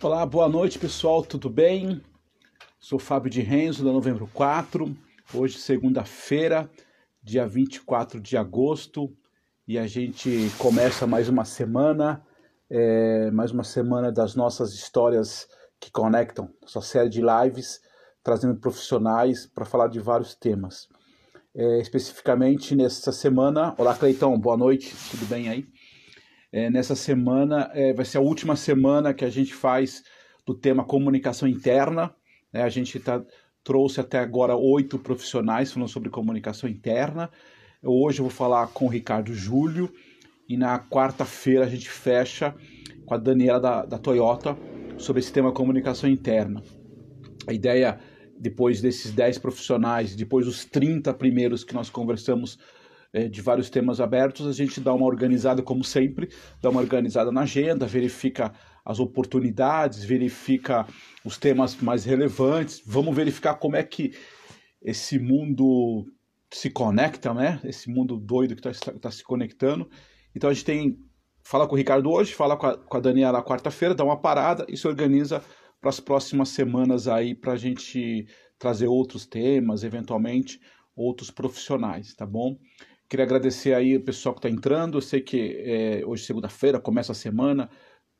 Olá, boa noite pessoal, tudo bem? Sou Fábio de Renzo, da Novembro 4. Hoje, segunda-feira, dia 24 de agosto, e a gente começa mais uma semana, é, mais uma semana das nossas histórias que conectam, nossa série de lives, trazendo profissionais para falar de vários temas. É, especificamente nesta semana, olá Cleitão, boa noite, tudo bem aí? É, nessa semana é, vai ser a última semana que a gente faz do tema comunicação interna. Né? A gente tá, trouxe até agora oito profissionais falando sobre comunicação interna. Hoje eu vou falar com o Ricardo Júlio e na quarta-feira a gente fecha com a Daniela da, da Toyota sobre esse tema comunicação interna. A ideia, depois desses 10 profissionais, depois dos 30 primeiros que nós conversamos de vários temas abertos, a gente dá uma organizada, como sempre, dá uma organizada na agenda, verifica as oportunidades, verifica os temas mais relevantes, vamos verificar como é que esse mundo se conecta, né? Esse mundo doido que está tá se conectando. Então a gente tem. Fala com o Ricardo hoje, fala com a, com a Daniela quarta-feira, dá uma parada e se organiza para as próximas semanas aí para a gente trazer outros temas, eventualmente outros profissionais, tá bom? Queria agradecer aí o pessoal que está entrando. Eu sei que é, hoje, segunda-feira, começa a semana.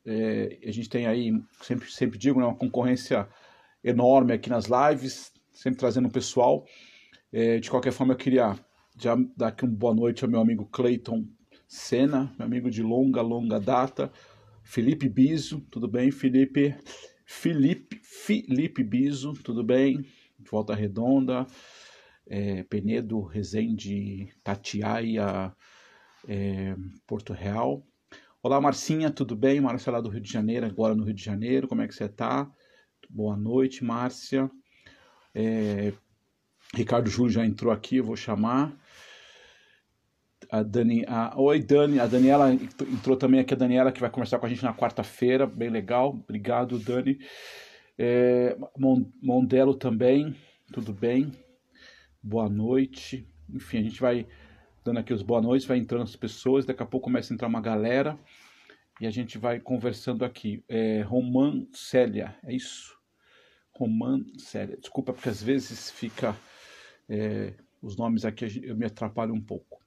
É, a gente tem aí, sempre, sempre digo, né, uma concorrência enorme aqui nas lives, sempre trazendo o pessoal. É, de qualquer forma, eu queria já dar aqui uma boa noite ao meu amigo Clayton Senna, meu amigo de longa, longa data. Felipe Biso, tudo bem, Felipe? Felipe, Felipe Biso, tudo bem? De volta redonda é, Penedo, Resende, Tatiaia, é, Porto Real. Olá, Marcinha, tudo bem? Márcia lá do Rio de Janeiro, agora no Rio de Janeiro, como é que você está? Boa noite, Márcia. É, Ricardo Júlio já entrou aqui, eu vou chamar. A Dani, a, oi Dani, a Daniela entrou também aqui, a Daniela que vai conversar com a gente na quarta-feira, bem legal, obrigado Dani. É, Mondelo também, tudo bem? Boa noite. Enfim, a gente vai dando aqui os boa noites, vai entrando as pessoas, daqui a pouco começa a entrar uma galera e a gente vai conversando aqui. É, Roman Célia, é isso? Roman Célia. Desculpa, porque às vezes fica. É, os nomes aqui eu me atrapalho um pouco.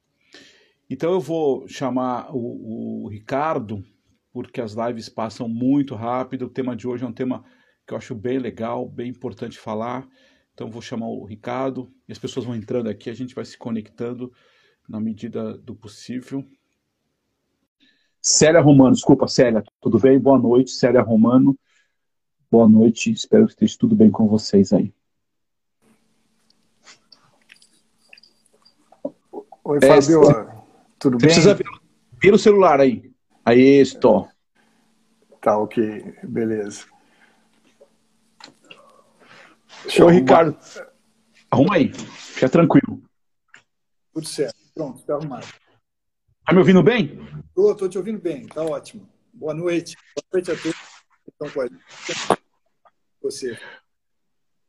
Então eu vou chamar o, o Ricardo, porque as lives passam muito rápido. O tema de hoje é um tema que eu acho bem legal, bem importante falar. Então vou chamar o Ricardo e as pessoas vão entrando aqui, a gente vai se conectando na medida do possível. Célia Romano, desculpa, Célia, tudo bem? Boa noite, Célia Romano. Boa noite, espero que esteja tudo bem com vocês aí. Oi, Fábio, é, tudo bem? Precisa vir, vir o celular aí. Aí, estou. Tá, ok, beleza. Senhor Ricardo, arruma aí, fica tranquilo. Tudo certo, pronto, está arrumado. Tá me ouvindo bem? Estou, estou te ouvindo bem, tá ótimo. Boa noite. Boa noite a todos que estão com a gente. Você.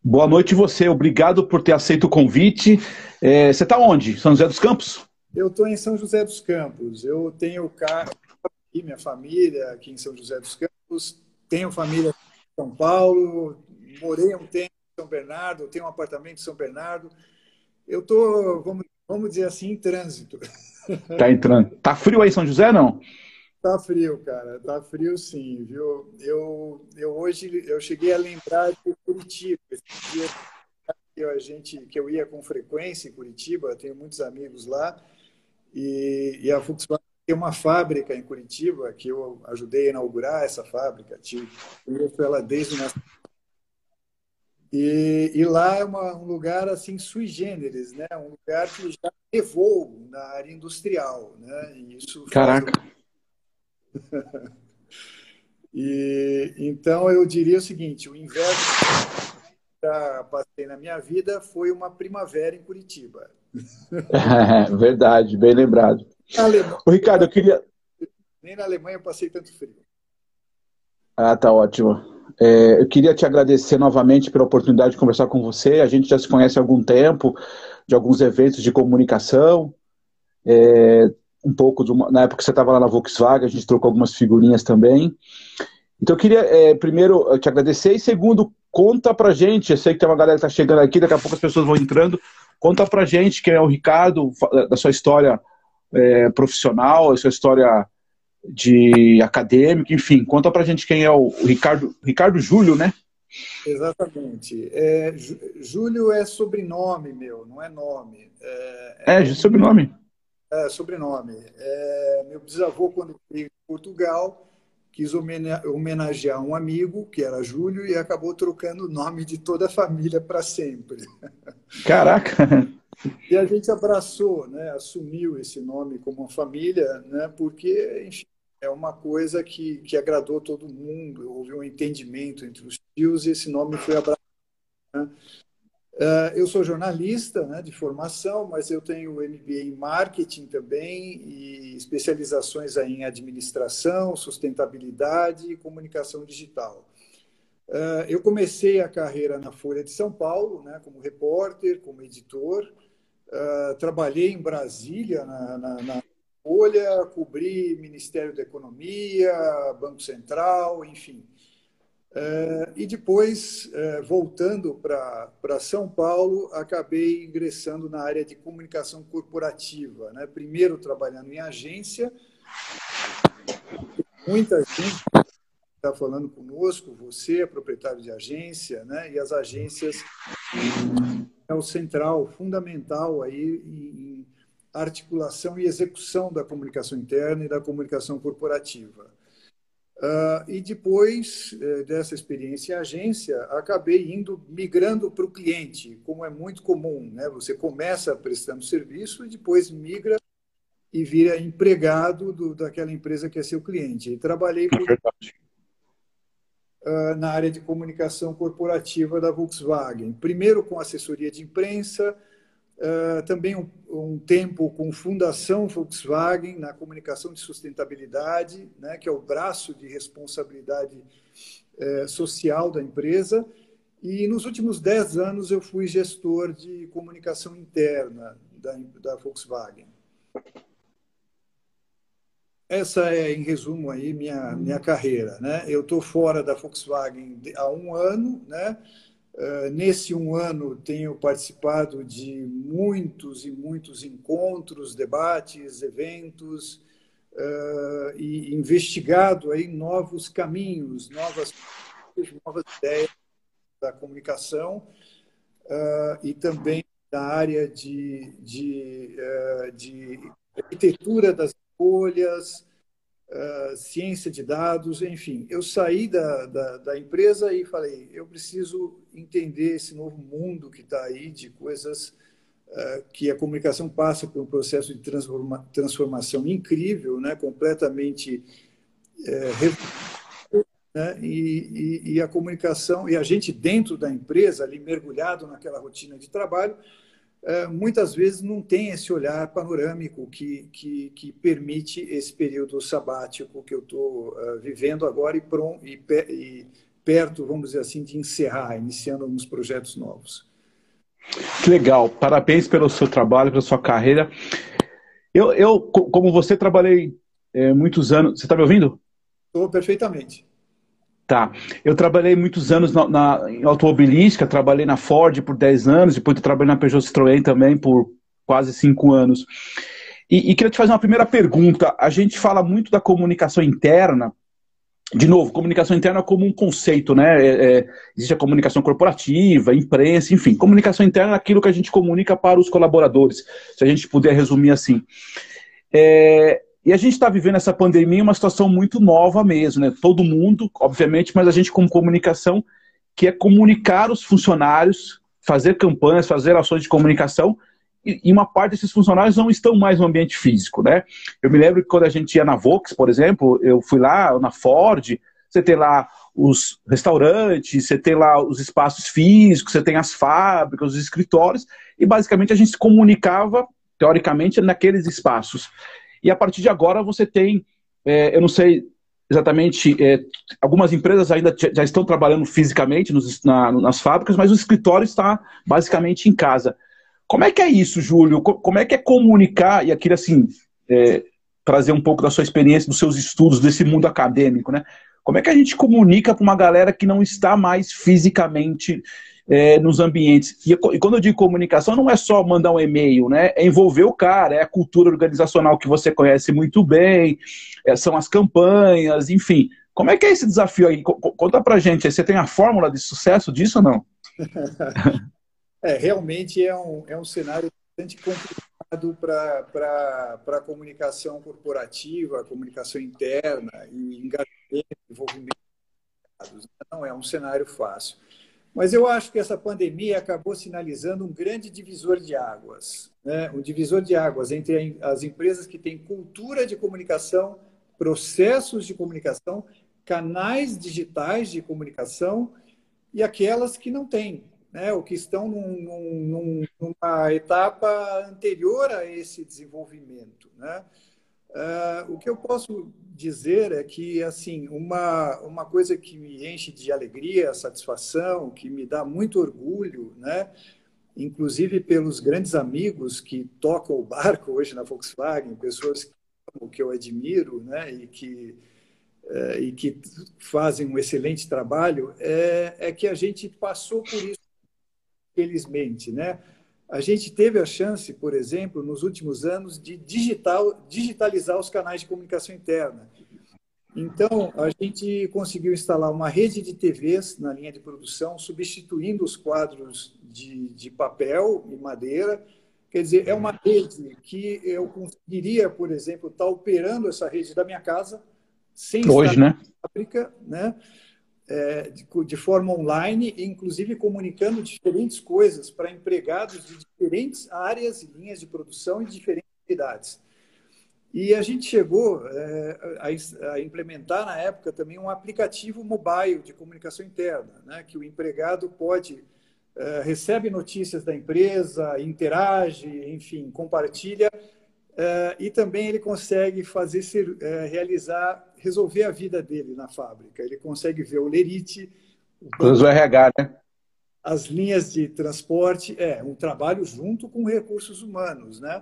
Boa noite você, obrigado por ter aceito o convite. É, você está onde? São José dos Campos? Eu estou em São José dos Campos. Eu tenho carro aqui, minha família aqui em São José dos Campos, tenho família em São Paulo, morei um tempo são Bernardo, eu tenho um apartamento em São Bernardo. Eu tô, vamos, vamos dizer assim, em trânsito. Tá entrando. Tá frio aí em São José, não? Tá frio, cara. Tá frio sim, viu? Eu, eu hoje eu cheguei a lembrar de Curitiba. Esse dia que a gente que eu ia com frequência em Curitiba, tenho muitos amigos lá. E, e a Volkswagen tem uma fábrica em Curitiba que eu ajudei a inaugurar essa fábrica. Tive, ela desde o nascimento e, e lá é uma, um lugar assim sui generis, né? Um lugar que já levou na área industrial, né? E isso Caraca. e então eu diria o seguinte: o inverno que eu passei na minha vida foi uma primavera em Curitiba. É, verdade, bem lembrado. Alemanha, Ô, Ricardo, eu queria. Nem na Alemanha eu passei tanto frio. Ah, tá ótimo. É, eu queria te agradecer novamente pela oportunidade de conversar com você. A gente já se conhece há algum tempo, de alguns eventos de comunicação. É, um pouco, na época que você estava lá na Volkswagen, a gente trocou algumas figurinhas também. Então eu queria, é, primeiro, te agradecer e segundo, conta pra gente, eu sei que tem uma galera que tá chegando aqui, daqui a pouco as pessoas vão entrando, conta pra gente quem é o Ricardo, da sua história é, profissional, a sua história de acadêmico, enfim, conta pra gente quem é o, Ricardo, Ricardo Júlio, né? Exatamente. É, Júlio é sobrenome meu, não é nome. É, é sobrenome. É, sobrenome. É, meu bisavô, quando veio em Portugal, quis homenagear um amigo, que era Júlio, e acabou trocando o nome de toda a família para sempre. Caraca! E a gente abraçou, né, assumiu esse nome como uma família, né, porque, enfim, é uma coisa que, que agradou todo mundo, houve um entendimento entre os tios e esse nome foi abraçado. Né? Uh, eu sou jornalista né, de formação, mas eu tenho MBA em marketing também e especializações em administração, sustentabilidade e comunicação digital. Uh, eu comecei a carreira na Folha de São Paulo, né, como repórter, como editor. Uh, trabalhei em Brasília, na, na, na Folha, cobri Ministério da Economia, Banco Central, enfim. Uh, e depois, uh, voltando para São Paulo, acabei ingressando na área de comunicação corporativa. Né? Primeiro trabalhando em agência, muita gente está falando conosco, você é proprietário de agência, né? e as agências é o central, fundamental aí em articulação e execução da comunicação interna e da comunicação corporativa. Uh, e depois uh, dessa experiência em agência, acabei indo migrando para o cliente, como é muito comum. Né? Você começa prestando serviço e depois migra e vira empregado do, daquela empresa que é seu cliente. E trabalhei por, uh, na área de comunicação corporativa da Volkswagen. Primeiro com assessoria de imprensa, Uh, também um, um, tempo com Fundação Volkswagen na comunicação de sustentabilidade, né, que é o braço de responsabilidade uh, social da empresa. E nos últimos dez anos eu fui gestor de comunicação interna da, da Volkswagen. Essa é, em resumo, aí minha, minha carreira. Né? Eu estou fora da Volkswagen há um ano, né? Eh, nesse um ano, tenho participado de muitos e muitos encontros, debates, eventos, uh, e investigado aí novos caminhos, novas, novas ideias da comunicação uh, e também da área de, de, de arquitetura das escolhas, uh, ciência de dados, enfim. Eu saí da, da, da, empresa e falei, eu preciso entender esse novo mundo que está aí de coisas uh, que a comunicação passa por um processo de transforma, transformação incrível, né, completamente uh, né, e, e, e a comunicação, e a gente dentro da empresa, ali mergulhado naquela rotina de trabalho, é, muitas vezes não tem esse olhar panorâmico que, que, que permite esse período sabático que eu estou uh, vivendo agora e, prom, e, e, perto, vamos dizer assim, de encerrar, iniciando alguns projetos novos. Que legal, parabéns pelo seu trabalho, pela sua carreira. Eu, eu como você, trabalhei é, muitos anos. Você está me ouvindo? Estou perfeitamente. Tá. Eu trabalhei muitos anos na, na, em automobilística, trabalhei na Ford por 10 anos, depois eu trabalhei na Peugeot Citroën também por quase 5 anos. E, e, queria te fazer uma primeira pergunta. A gente fala muito da comunicação interna. De novo, comunicação interna como um conceito, né? É, é, existe a comunicação corporativa, imprensa, enfim. Comunicação interna é aquilo que a gente comunica para os colaboradores, se a gente puder resumir assim. É, e a gente está vivendo essa pandemia uma situação muito nova mesmo, né? Todo mundo, obviamente, mas a gente como comunicação, que é comunicar os funcionários, fazer campanhas, fazer ações de comunicação, e, uma parte desses funcionários não estão mais no ambiente físico, né? Eu me lembro que quando a gente ia na Vox, por exemplo, eu fui lá na Ford, você tem lá os restaurantes, você tem lá os espaços físicos, você tem as fábricas, os escritórios, e basicamente a gente se comunicava, teoricamente, naqueles espaços. E a partir de agora você tem, é, eu não sei exatamente, é, algumas empresas ainda já estão trabalhando fisicamente nos, na, nas fábricas, mas o escritório está basicamente em casa. Como é que é isso, Júlio? Como é que é comunicar, e aqui assim, é, trazer um pouco da sua experiência, dos seus estudos, desse mundo acadêmico, né? Como é que a gente comunica para uma galera que não está mais fisicamente é, nos ambientes? E, e, quando eu digo comunicação, não é só mandar um e-mail, né? É envolver o cara, é a cultura organizacional que você conhece muito bem, é, são as campanhas, enfim. Como é que é esse desafio aí? Conta pra gente. Você tem a fórmula de sucesso disso ou não? é, realmente é um, é um cenário bastante complicado para a comunicação corporativa, comunicação interna e engajamento, envolvimento. Não é um cenário fácil. Mas eu acho que essa pandemia acabou sinalizando um grande divisor de águas, né? um divisor de águas entre as empresas que têm cultura de comunicação, processos de comunicação, canais digitais de comunicação e aquelas que não têm, né? ou que estão num, num, numa etapa anterior a esse desenvolvimento. Né? Uh, o que eu posso dizer é que assim uma, uma coisa que me enche de alegria, satisfação, que me dá muito orgulho, né? inclusive pelos grandes amigos que tocam o barco hoje na Volkswagen, pessoas que, que eu admiro né? e, que, é, e que fazem um excelente trabalho, é, é que a gente passou por isso, felizmente. Né? A gente teve a chance, por exemplo, nos últimos anos, de digital, digitalizar os canais de comunicação interna. Então, a gente conseguiu instalar uma rede de TVs na linha de produção, substituindo os quadros de, de papel e madeira. Quer dizer, é uma rede que eu conseguiria, por exemplo, estar operando essa rede da minha casa, sem Hoje, estar né? fábrica, né? É, de, de, forma online, inclusive comunicando diferentes coisas para empregados de diferentes áreas e linhas de produção e diferentes atividades. E a gente chegou é, a, a, implementar na época também um aplicativo mobile de comunicação interna, né, que o empregado pode é, recebe notícias da empresa, interage, enfim, compartilha é, e também ele consegue fazer ser, é, realizar resolver a vida dele na fábrica. Ele consegue ver o lerite, o, o RH, né? as linhas de transporte, é um trabalho junto com recursos humanos, né?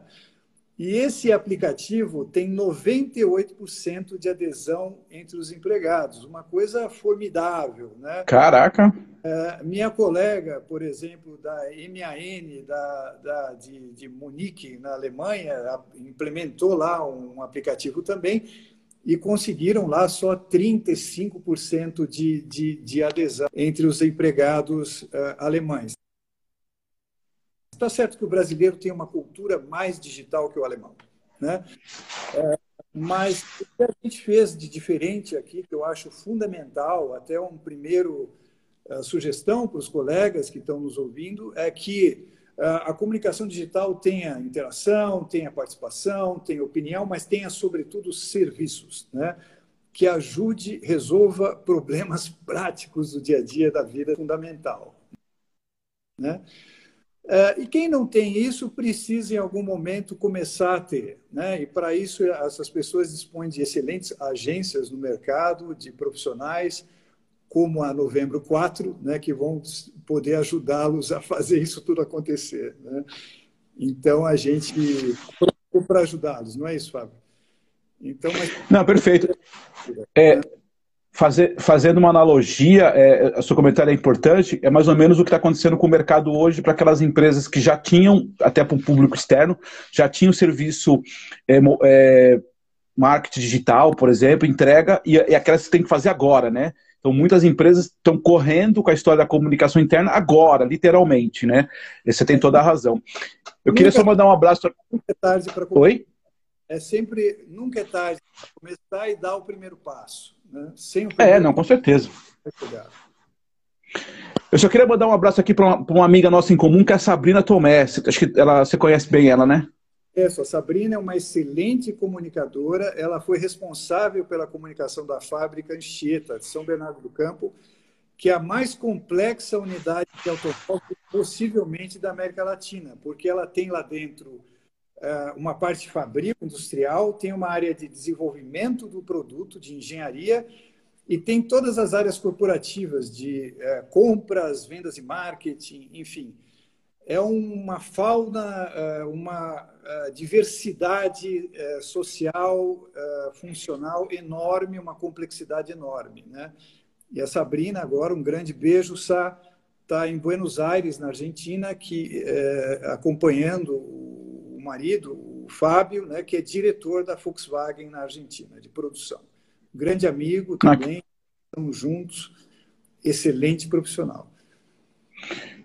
E esse aplicativo tem 98% de adesão entre os empregados, uma coisa formidável, né? Caraca! É, minha colega, por exemplo, da MAN da, da, de, de Munique, na Alemanha, implementou lá um aplicativo também e conseguiram lá só 35% de, de, de adesão entre os empregados uh, alemães. Está certo que o brasileiro tem uma cultura mais digital que o alemão, né? É, mas o que a gente fez de diferente aqui, que eu acho fundamental, até um primeiro uh, sugestão para os colegas que estão nos ouvindo, é que a comunicação digital tenha interação, tenha participação, tenha opinião, mas tenha, sobretudo, serviços, né? que ajude, resolva problemas práticos do dia a dia da vida fundamental. Né? É, e quem não tem isso precisa, em algum momento, começar a ter. Né? E, para isso, essas pessoas dispõem de excelentes agências no mercado, de profissionais, como a Novembro 4, né, que vão poder ajudá-los a fazer isso tudo acontecer. Né? Então, a gente para ajudá-los, não é isso, Fábio? Então, mas... Não, perfeito. É, fazer, fazendo uma analogia, é, seu comentário é importante, é mais ou menos o que está acontecendo com o mercado hoje para aquelas empresas que já tinham, até para o público externo, já tinham serviço é, é, marketing digital, por exemplo, entrega, e, e aquelas que tem que fazer agora, né? Então, muitas empresas estão correndo com a história da comunicação interna agora, literalmente, né? Você tem toda a razão. Eu nunca, queria só mandar um abraço. Nunca é tarde para Oi? É sempre, nunca é tarde para começar e dar o primeiro passo. Né? Sem o é, primeiro é, não, com certeza. Eu só queria mandar um abraço aqui para uma, uma, amiga nossa em comum, que é a Sabrina Tomé. Acho que ela, você conhece bem ela, né? Isso, a Sabrina é uma excelente comunicadora. Ela foi responsável pela comunicação da fábrica Anchieta, de São Bernardo do Campo, que é a mais complexa unidade de automóvel possivelmente da América Latina, porque ela tem lá dentro uh, uma parte fabril industrial, tem uma área de desenvolvimento do produto, de engenharia, e tem todas as áreas corporativas de uh, compras, vendas e marketing, enfim é uma fauna, uma diversidade social, funcional enorme, uma complexidade enorme. Né? E a Sabrina, agora, um grande beijo, Sá, está em Buenos Aires, na Argentina, que acompanhando o marido, o Fábio, né, que é diretor da Volkswagen na Argentina, de produção. grande amigo também, estamos juntos, excelente profissional.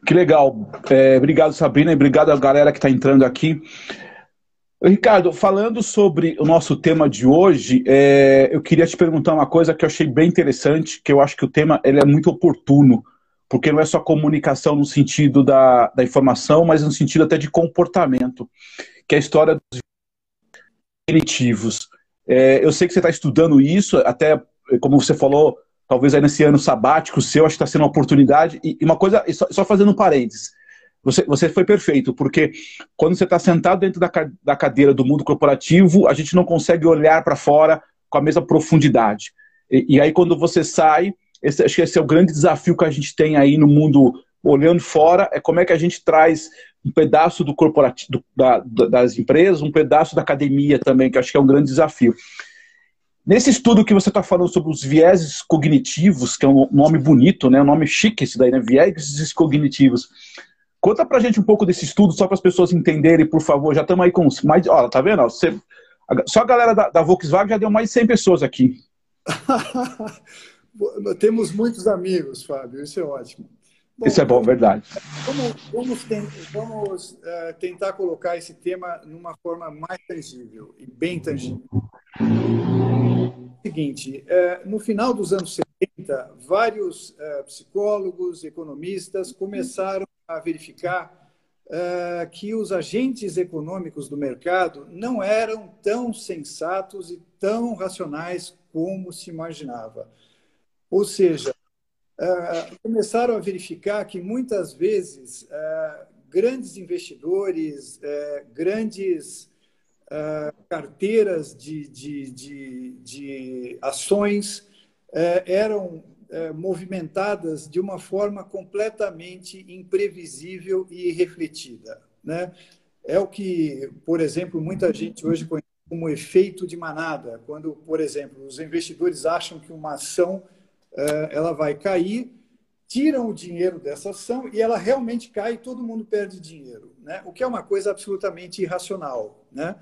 Que legal. É, obrigado, Sabrina, e obrigado a galera que está entrando aqui. Ricardo, falando sobre o nosso tema de hoje, é, eu queria te perguntar uma coisa que eu achei bem interessante, que eu acho que o tema ele é muito oportuno, porque não é só comunicação no sentido da, da informação, mas no sentido até de comportamento, que é a história dos cognitivos. É, eu sei que você está estudando isso, até como você falou, talvez aí nesse ano sabático seu, acho que está sendo uma oportunidade. E, uma coisa, só, só fazendo um parênteses, você, você foi perfeito, porque quando você está sentado dentro da, da cadeira do mundo corporativo, a gente não consegue olhar para fora com a mesma profundidade. E, e, aí, quando você sai, esse, acho que esse é o grande desafio que a gente tem aí no mundo olhando fora, é como é que a gente traz um pedaço do corporativo, da, das empresas, um pedaço da academia também, que acho que é um grande desafio. Nesse estudo que você está falando sobre os vieses cognitivos, que é um nome bonito, né? um nome chique esse daí, né? Vieses cognitivos. Conta pra gente um pouco desse estudo, só para as pessoas entenderem, por favor. Já estamos aí com mais. Ó, tá vendo? Você... Só a galera da, da, Volkswagen já deu mais de 100 pessoas aqui. Temos muitos amigos, Fábio, isso é ótimo. Bom, isso é bom, verdade. Vamos, vamos, vamos uh, tentar colocar esse tema numa forma mais tangível e bem tangível seguinte, é, no final dos anos 70, vários é, psicólogos, economistas começaram a verificar é, que os agentes econômicos do mercado não eram tão sensatos e tão racionais como se imaginava. Ou seja, começaram a verificar que muitas vezes grandes investidores, grandes uh, carteiras de, de, de, de ações uh, eram uh, movimentadas de uma forma completamente imprevisível e refletida. Né? É o que, por exemplo, muita gente hoje conhece como efeito de manada, quando, por exemplo, os investidores acham que uma ação ela vai cair, tiram o dinheiro dessa ação e ela realmente cai e todo mundo perde dinheiro, né? o que é uma coisa absolutamente irracional. Né?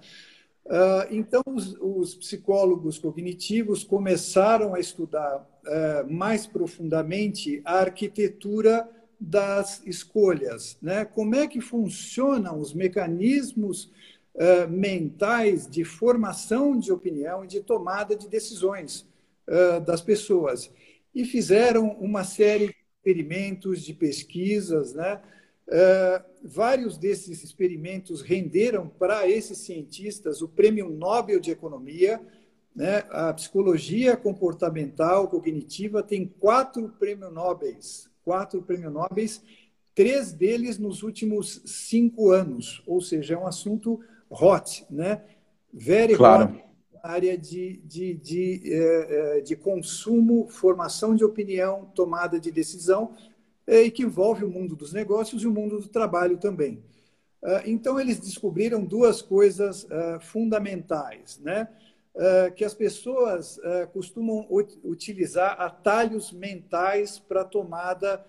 Uh, então, os, os, psicólogos cognitivos começaram a estudar uh, mais profundamente a arquitetura das escolhas. Né? Como é que funcionam os mecanismos mentais de formação de opinião e de tomada de decisões das pessoas? E fizeram uma série de experimentos, de pesquisas, né? Uh, vários desses experimentos renderam para esses cientistas o Prêmio Nobel de Economia. Né? A psicologia comportamental cognitiva tem quatro prêmios Nobel, quatro prêmios Nobel, três deles nos últimos cinco anos, ou seja, é um assunto hot, né? Very claro. hot área de, de, de, eh, eh, de consumo, formação de opinião, tomada de decisão, é, e que envolve o mundo dos negócios e o mundo do trabalho também. Então, eles descobriram duas coisas fundamentais, né? Que as pessoas costumam utilizar atalhos mentais para tomada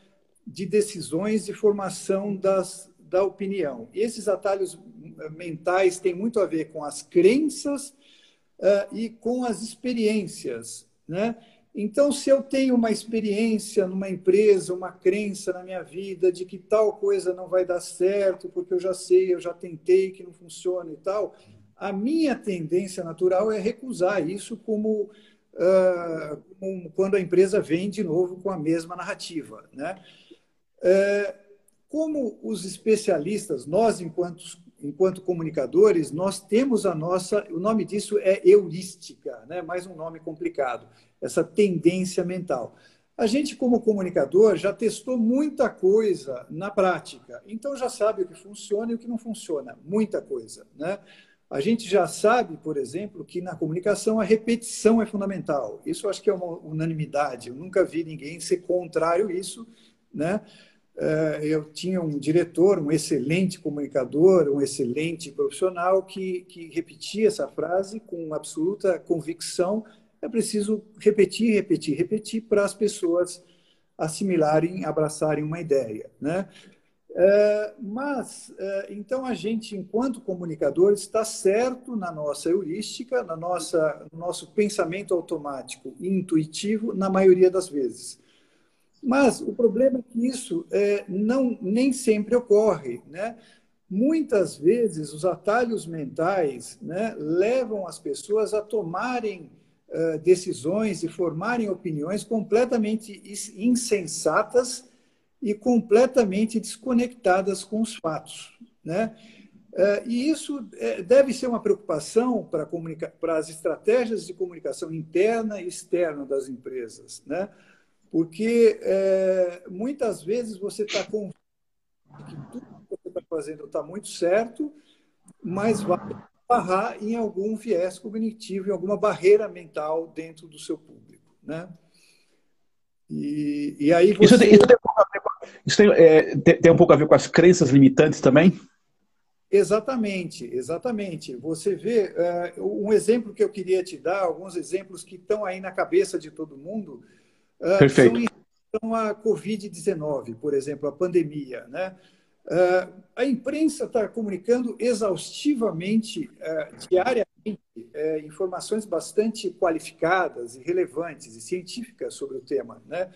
de decisões e formação das, da opinião. E esses atalhos mentais têm muito a ver com as crenças e com as experiências, né? Então, se eu tenho uma experiência numa empresa, uma crença na minha vida de que tal coisa não vai dar certo, porque eu já sei, eu já tentei que não funciona e tal, a minha tendência natural é recusar isso como, uh, como quando a empresa vem de novo com a mesma narrativa. Né? É, como os especialistas, nós, enquanto, enquanto comunicadores, nós temos a nossa, o nome disso é heurística, né? mais um nome complicado essa tendência mental. A gente, como comunicador, já testou muita coisa na prática, então já sabe o que funciona e o que não funciona, muita coisa. Né? A gente já sabe, por exemplo, que na comunicação a repetição é fundamental. Isso acho que é uma unanimidade. Eu nunca vi ninguém ser contrário a isso. Né? Eh, eu tinha um diretor, um excelente comunicador, um excelente profissional que, que repetia essa frase com absoluta convicção. É preciso repetir, repetir, repetir para as pessoas assimilarem, abraçarem uma ideia. Né? É, mas, é, então, a gente, enquanto comunicador, está certo na nossa heurística, na nossa, no nosso pensamento automático e intuitivo, na maioria das vezes. Mas o problema é que isso é, não, nem sempre ocorre. Né? Muitas vezes, os atalhos mentais né, levam as pessoas a tomarem uh, decisões e formarem opiniões completamente insensatas e completamente desconectadas com os fatos. Né? É, e isso é, deve ser uma preocupação para, para as estratégias de comunicação interna e externa das empresas, né? Porque é, muitas vezes você está com que tudo que você está fazendo está muito certo, mas vai barrar em algum viés cognitivo, em alguma barreira mental dentro do seu público. Né? E, e aí você... Isso, tem, isso, tem, isso tem, é, tem, um pouco a ver com as crenças limitantes também? Exatamente, exatamente. Você vê uh, um exemplo que eu queria te dar, alguns exemplos que estão aí na cabeça de todo mundo, Perfeito. são em a Covid-19, por exemplo, a pandemia. Né? Uh, a imprensa está comunicando exaustivamente, diariamente, informações bastante qualificadas e relevantes e científicas sobre o tema. Né?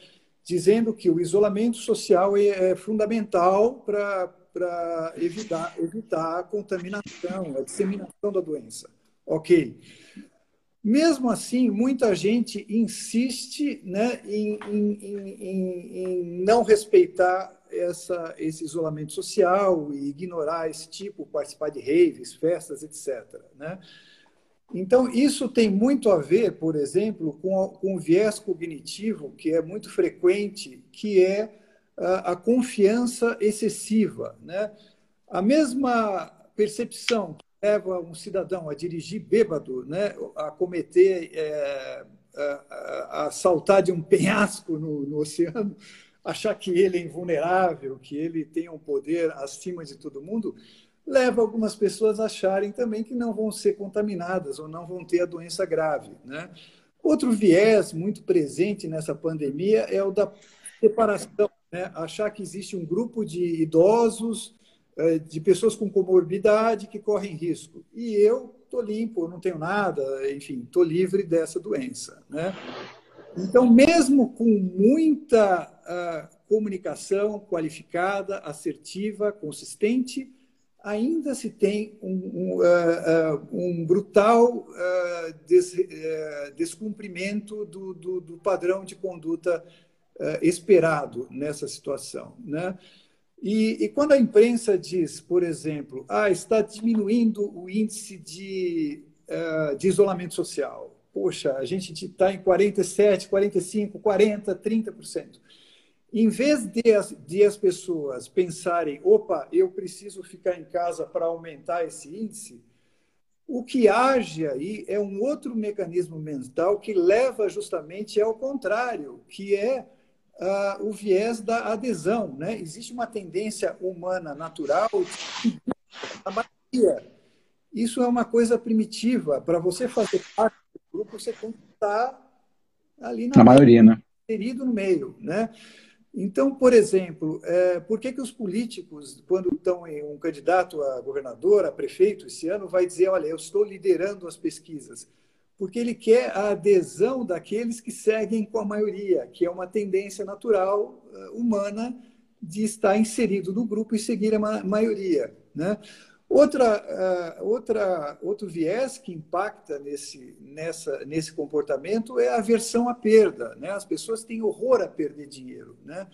dizendo que o isolamento social é, é fundamental para evitar, evitar a contaminação, a disseminação da doença. Ok. Mesmo assim, muita gente insiste né, em, em, em, em não respeitar essa, esse isolamento social e ignorar esse tipo, participar de raves, festas, etc. Né? Então, isso tem muito a ver, por exemplo, com, o viés cognitivo, que é muito frequente, que é a, a confiança excessiva. Né? A mesma percepção leva um cidadão a dirigir bêbado, né? a cometer, é, a, a, saltar de um penhasco no, no oceano, achar que ele é invulnerável, que ele tem um poder acima de todo mundo, leva algumas pessoas a acharem também que não vão ser contaminadas ou não vão ter a doença grave. Né? Outro viés muito presente nessa pandemia é o da separação, né? achar que existe um grupo de idosos, de pessoas com comorbidade que correm risco. E eu estou limpo, não tenho nada, enfim, estou livre dessa doença. Né? Então, mesmo com muita uh, comunicação qualificada, assertiva, consistente, ainda se tem um, um, uh, um brutal uh, des, uh, descumprimento do, do, do, padrão de conduta esperado nessa situação. Né? E, e, quando a imprensa diz, por exemplo, ah, está diminuindo o índice de, de isolamento social, poxa, a gente está em 47, 45, 40, 30% em vez de as, de as pessoas pensarem, opa, eu preciso ficar em casa para aumentar esse índice, o que age aí é um outro mecanismo mental que leva justamente ao contrário, que é uh, o viés da adesão. Né? Existe uma tendência humana natural de a maioria. Isso é uma coisa primitiva. Para você fazer parte do grupo, você tem que estar ali na, na maioria, né? inserido no meio. Né? Então, por exemplo, é, por que, que os políticos, quando estão em um candidato a governador, a prefeito esse ano, vai dizer, olha, eu estou liderando as pesquisas? Porque ele quer a adesão daqueles que seguem com a maioria, que é uma tendência natural uh, humana de estar inserido no grupo e seguir a ma maioria. Né? Outra, uh, outra, outro viés que impacta nesse, nessa, nesse comportamento é a aversão à perda. Né? As pessoas têm horror a perder dinheiro. Né?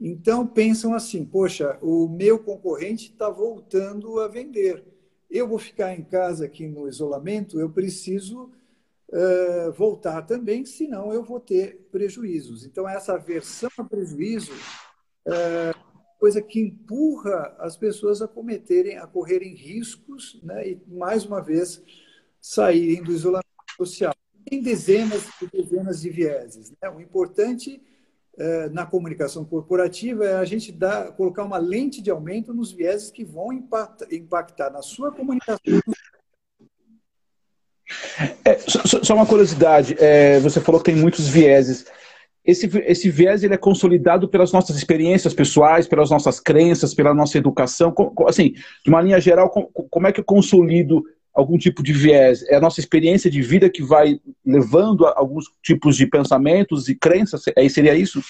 Então, pensam assim: poxa, o meu concorrente está voltando a vender. Eu vou ficar em casa aqui no isolamento, eu preciso uh, voltar também, senão eu vou ter prejuízos. Então, essa aversão a prejuízo. Uh, coisa que empurra as pessoas a cometerem, a correrem riscos, né? e mais uma vez saírem do isolamento social. Tem dezenas e dezenas de vieses. Né? O importante é, na comunicação corporativa é a gente dar, colocar uma lente de aumento nos vieses que vão impactar, impactar na sua comunicação. É, só, só, uma curiosidade, é, você falou que tem muitos vieses. Esse, esse viés ele é consolidado pelas nossas experiências pessoais, pelas nossas crenças, pela nossa educação. Assim, de uma linha geral, como é que eu consolido algum tipo de viés? É a nossa experiência de vida que vai levando a alguns tipos de pensamentos e crenças? Aí seria isso?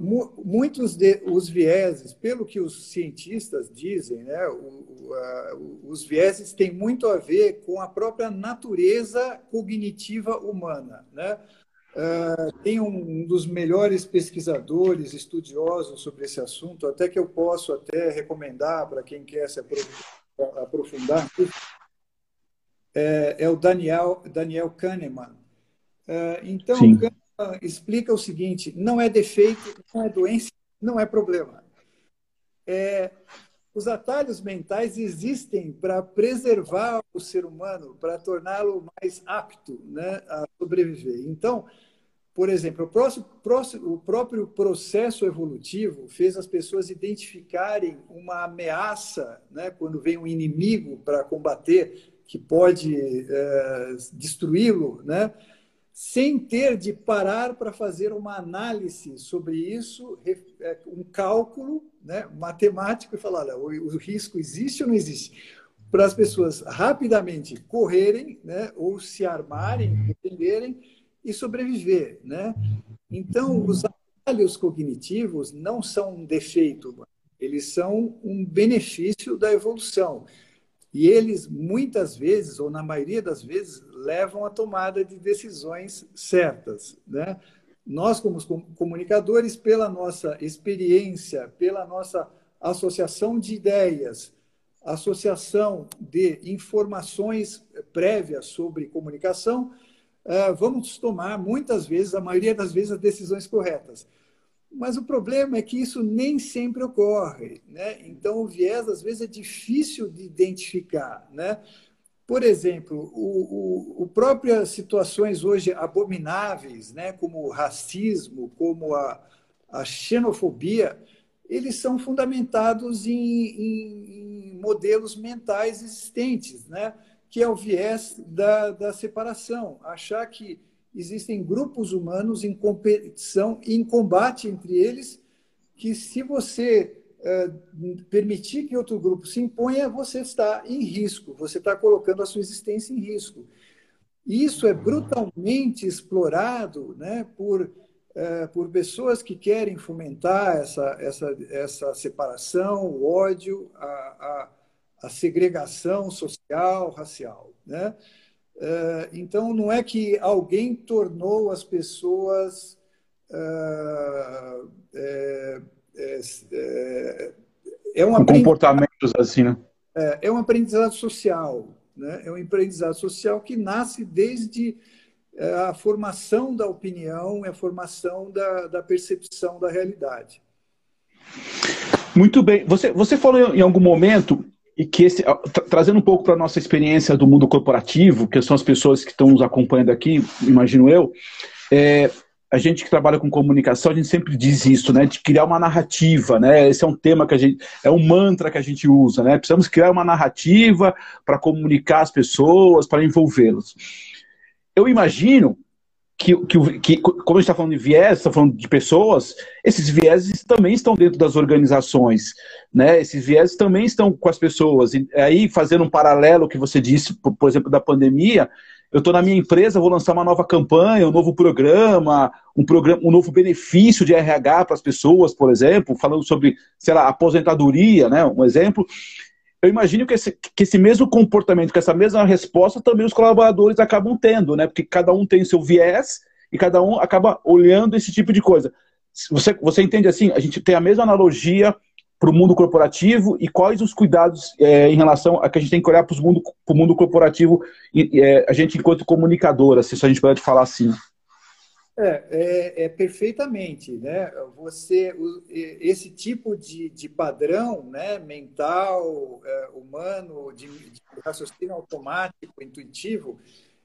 Muitos de, os vieses, pelo que os cientistas dizem, né, o, a, os vieses têm muito a ver com a própria natureza cognitiva humana. Né? Uh, tem um, um, dos melhores pesquisadores, estudiosos sobre esse assunto, até que eu posso até recomendar para quem quer se aprofundar, é, é o Daniel, Daniel Kahneman. É, então, Sim. Kahneman explica o seguinte: não é defeito, não é doença, não é problema. É, os atalhos mentais existem para preservar o ser humano, para torná-lo mais apto né, a sobreviver. Então, por exemplo, o, próximo, próximo, o próprio processo evolutivo fez as pessoas identificarem uma ameaça, né, quando vem um inimigo para combater, que pode é, destruí-lo, né? Sem ter de parar para fazer uma análise sobre isso, é, um cálculo né, matemático e falar, o, o risco existe ou não existe? Para as pessoas rapidamente correrem, né, ou se armarem, defenderem e sobreviver. Né? Então, os atalhos cognitivos não são um defeito, eles são um benefício da evolução. E eles, muitas vezes, ou na maioria das vezes, levam à tomada de decisões certas. Né? Nós, como comunicadores, pela nossa experiência, pela nossa associação de ideias, associação de informações prévias sobre comunicação, eh, vamos tomar, muitas vezes, a maioria das vezes, as decisões corretas. Mas o problema é que isso nem sempre ocorre. Né? Então, o viés, às vezes, é difícil de identificar. Né? Por exemplo, o, o, o próprias situações hoje abomináveis, né? como o racismo, como a, a xenofobia, eles são fundamentados em, em, em modelos mentais existentes, né? que é o viés da, da separação. Achar que existem grupos humanos em competição e em combate entre eles, que se você uh, permitir que outro grupo se imponha, você está em risco, você está colocando a sua existência em risco. Isso é brutalmente explorado né, por, uh, por pessoas que querem fomentar essa, essa, essa separação, o ódio, a, a, a segregação social, racial. Né? Eh, então, não é que alguém tornou as pessoas. É, é, é um comportamentos assim, né? É, é um aprendizado social, né? É um aprendizado social que nasce desde a formação da opinião e a formação da, da percepção da realidade. Muito bem. Você, você falou em algum momento e que esse, trazendo um pouco para a nossa experiência do mundo corporativo, que são as pessoas que estão nos acompanhando aqui, imagino eu, é, a gente que trabalha com comunicação, a gente sempre diz isso, né, de criar uma narrativa, né, esse é um tema que a gente, é um mantra que a gente usa, né, precisamos criar uma narrativa para comunicar as pessoas, para envolvê-las. Eu imagino que, que, que, como a gente está falando de viés, está falando de pessoas, esses vieses também estão dentro das organizações, né? Esses vieses também estão com as pessoas. E aí, fazendo um paralelo que você disse, por, por exemplo, da pandemia, eu estou na minha empresa, vou lançar uma nova campanha, um novo programa, um, programa, um novo benefício de RH para as pessoas, por exemplo, falando sobre, sei lá, aposentadoria, né? Um exemplo eu imagino que esse, que esse mesmo comportamento, que essa mesma resposta, também os colaboradores acabam tendo, né? Porque cada um tem seu viés e cada um acaba olhando esse tipo de coisa. Você, você entende assim? A gente tem a mesma analogia para o mundo corporativo e quais os cuidados é, em relação a que a gente tem que olhar para o mundo, mundo corporativo, e, é, a gente enquanto comunicadora, se a gente pode falar assim. É, é, é, perfeitamente, né? Você, esse tipo de, de padrão, né, mental, é, humano, de, de, raciocínio automático, intuitivo,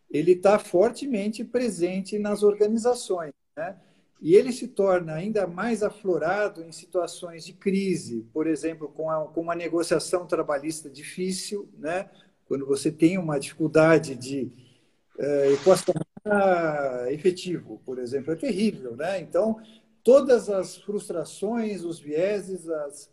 ele está fortemente presente nas organizações, né? E ele se torna ainda mais aflorado em situações de crise, por exemplo, com, a, com uma negociação trabalhista difícil, né? quando você tem uma dificuldade de é, equacionar efetivo, exemplo, é terrível. Né? Então, todas as frustrações, os vieses, as,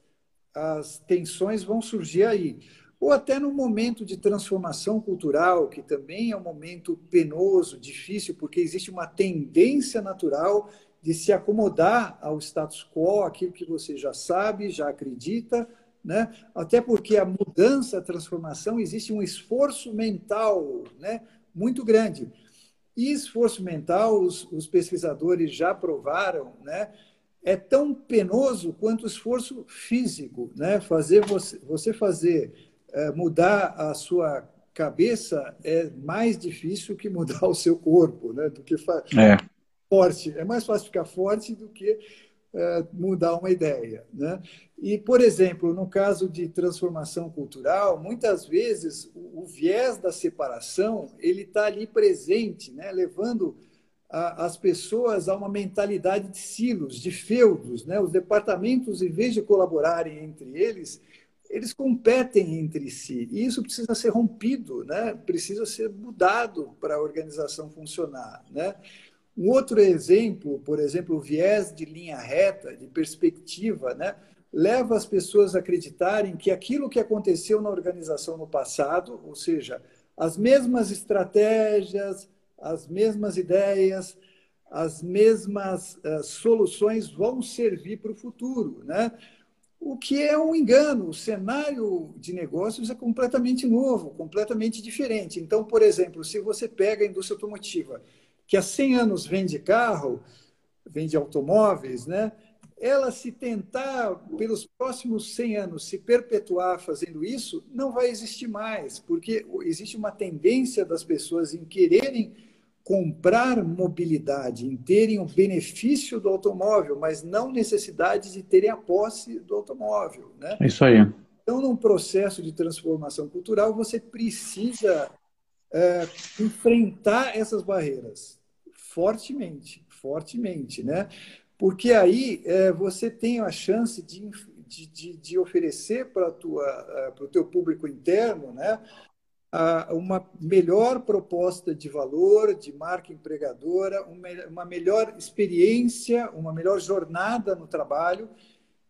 as tensões vão surgir aí. Ou até no momento de transformação cultural, que também é um momento penoso, difícil, porque existe uma tendência natural de se acomodar ao status quo, aquilo que você já sabe, já acredita, né? até porque a mudança, a transformação, existe um esforço mental né? muito grande. E esforço mental, os, os pesquisadores já provaram, né? é tão penoso quanto o esforço físico. Né? Fazer você, você fazer é, mudar a sua cabeça é mais difícil que mudar o seu corpo, né? do que é forte. É mais fácil ficar forte do que mudar uma ideia. Né? E, por exemplo, no caso de transformação cultural, muitas vezes o, o viés da separação ele está ali presente, né? levando a, as pessoas a uma mentalidade de silos, de feudos. Né? Os departamentos, em vez de colaborarem entre eles, eles competem entre si. E isso precisa ser rompido, né? precisa ser mudado para a organização funcionar. Né? Um outro exemplo, por exemplo, o viés de linha reta, de perspectiva, né, leva as pessoas a acreditarem que aquilo que aconteceu na organização no passado, ou seja, as mesmas estratégias, as mesmas ideias, as mesmas uh, soluções vão servir para o futuro, né? O que é um engano. O cenário de negócios é completamente novo, completamente diferente. Então, por exemplo, se você pega a indústria automotiva que há 100 anos vende carro, vende automóveis, né? ela se tentar, pelos próximos 100 anos, se perpetuar fazendo isso, não vai existir mais, porque existe uma tendência das pessoas em quererem comprar mobilidade, em terem o benefício do automóvel, mas não necessidade de terem a posse do automóvel. Né? Isso aí. Então, num processo de transformação cultural, você precisa é, enfrentar essas barreiras fortemente, fortemente, né? Porque aí é, você tem a chance de, de, de oferecer para o teu público interno, né? uma melhor proposta de valor, de marca empregadora, uma melhor experiência, uma melhor jornada no trabalho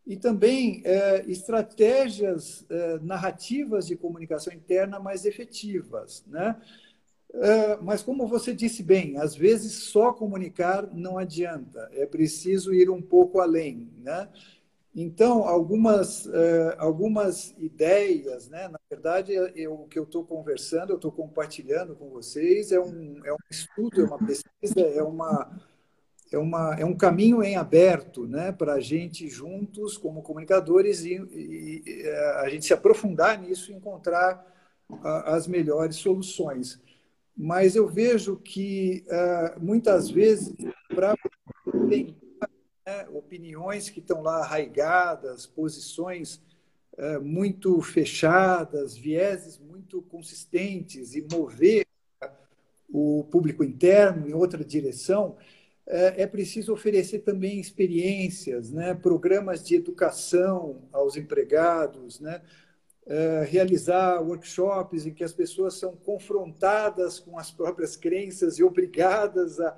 e também é, estratégias é, narrativas de comunicação interna mais efetivas, né? É, mas, como você disse bem, às vezes só comunicar não adianta, é preciso ir um pouco além. Né? Então, algumas, é, algumas ideias, né? na verdade, eu, o que eu estou conversando, eu estou compartilhando com vocês, é um, é um estudo, é uma pesquisa, é, uma, é, uma, é um caminho em aberto né? para a gente, juntos, como comunicadores, e, e, e, a gente se aprofundar nisso e encontrar a, as melhores soluções mas eu vejo que uh, muitas vezes, para né, opiniões que estão lá arraigadas, posições uh, muito fechadas, vieses muito consistentes e mover o público interno em outra direção, uh, é preciso oferecer também experiências, né, programas de educação aos empregados, né, é, realizar workshops em que as pessoas são confrontadas com as próprias crenças e obrigadas a,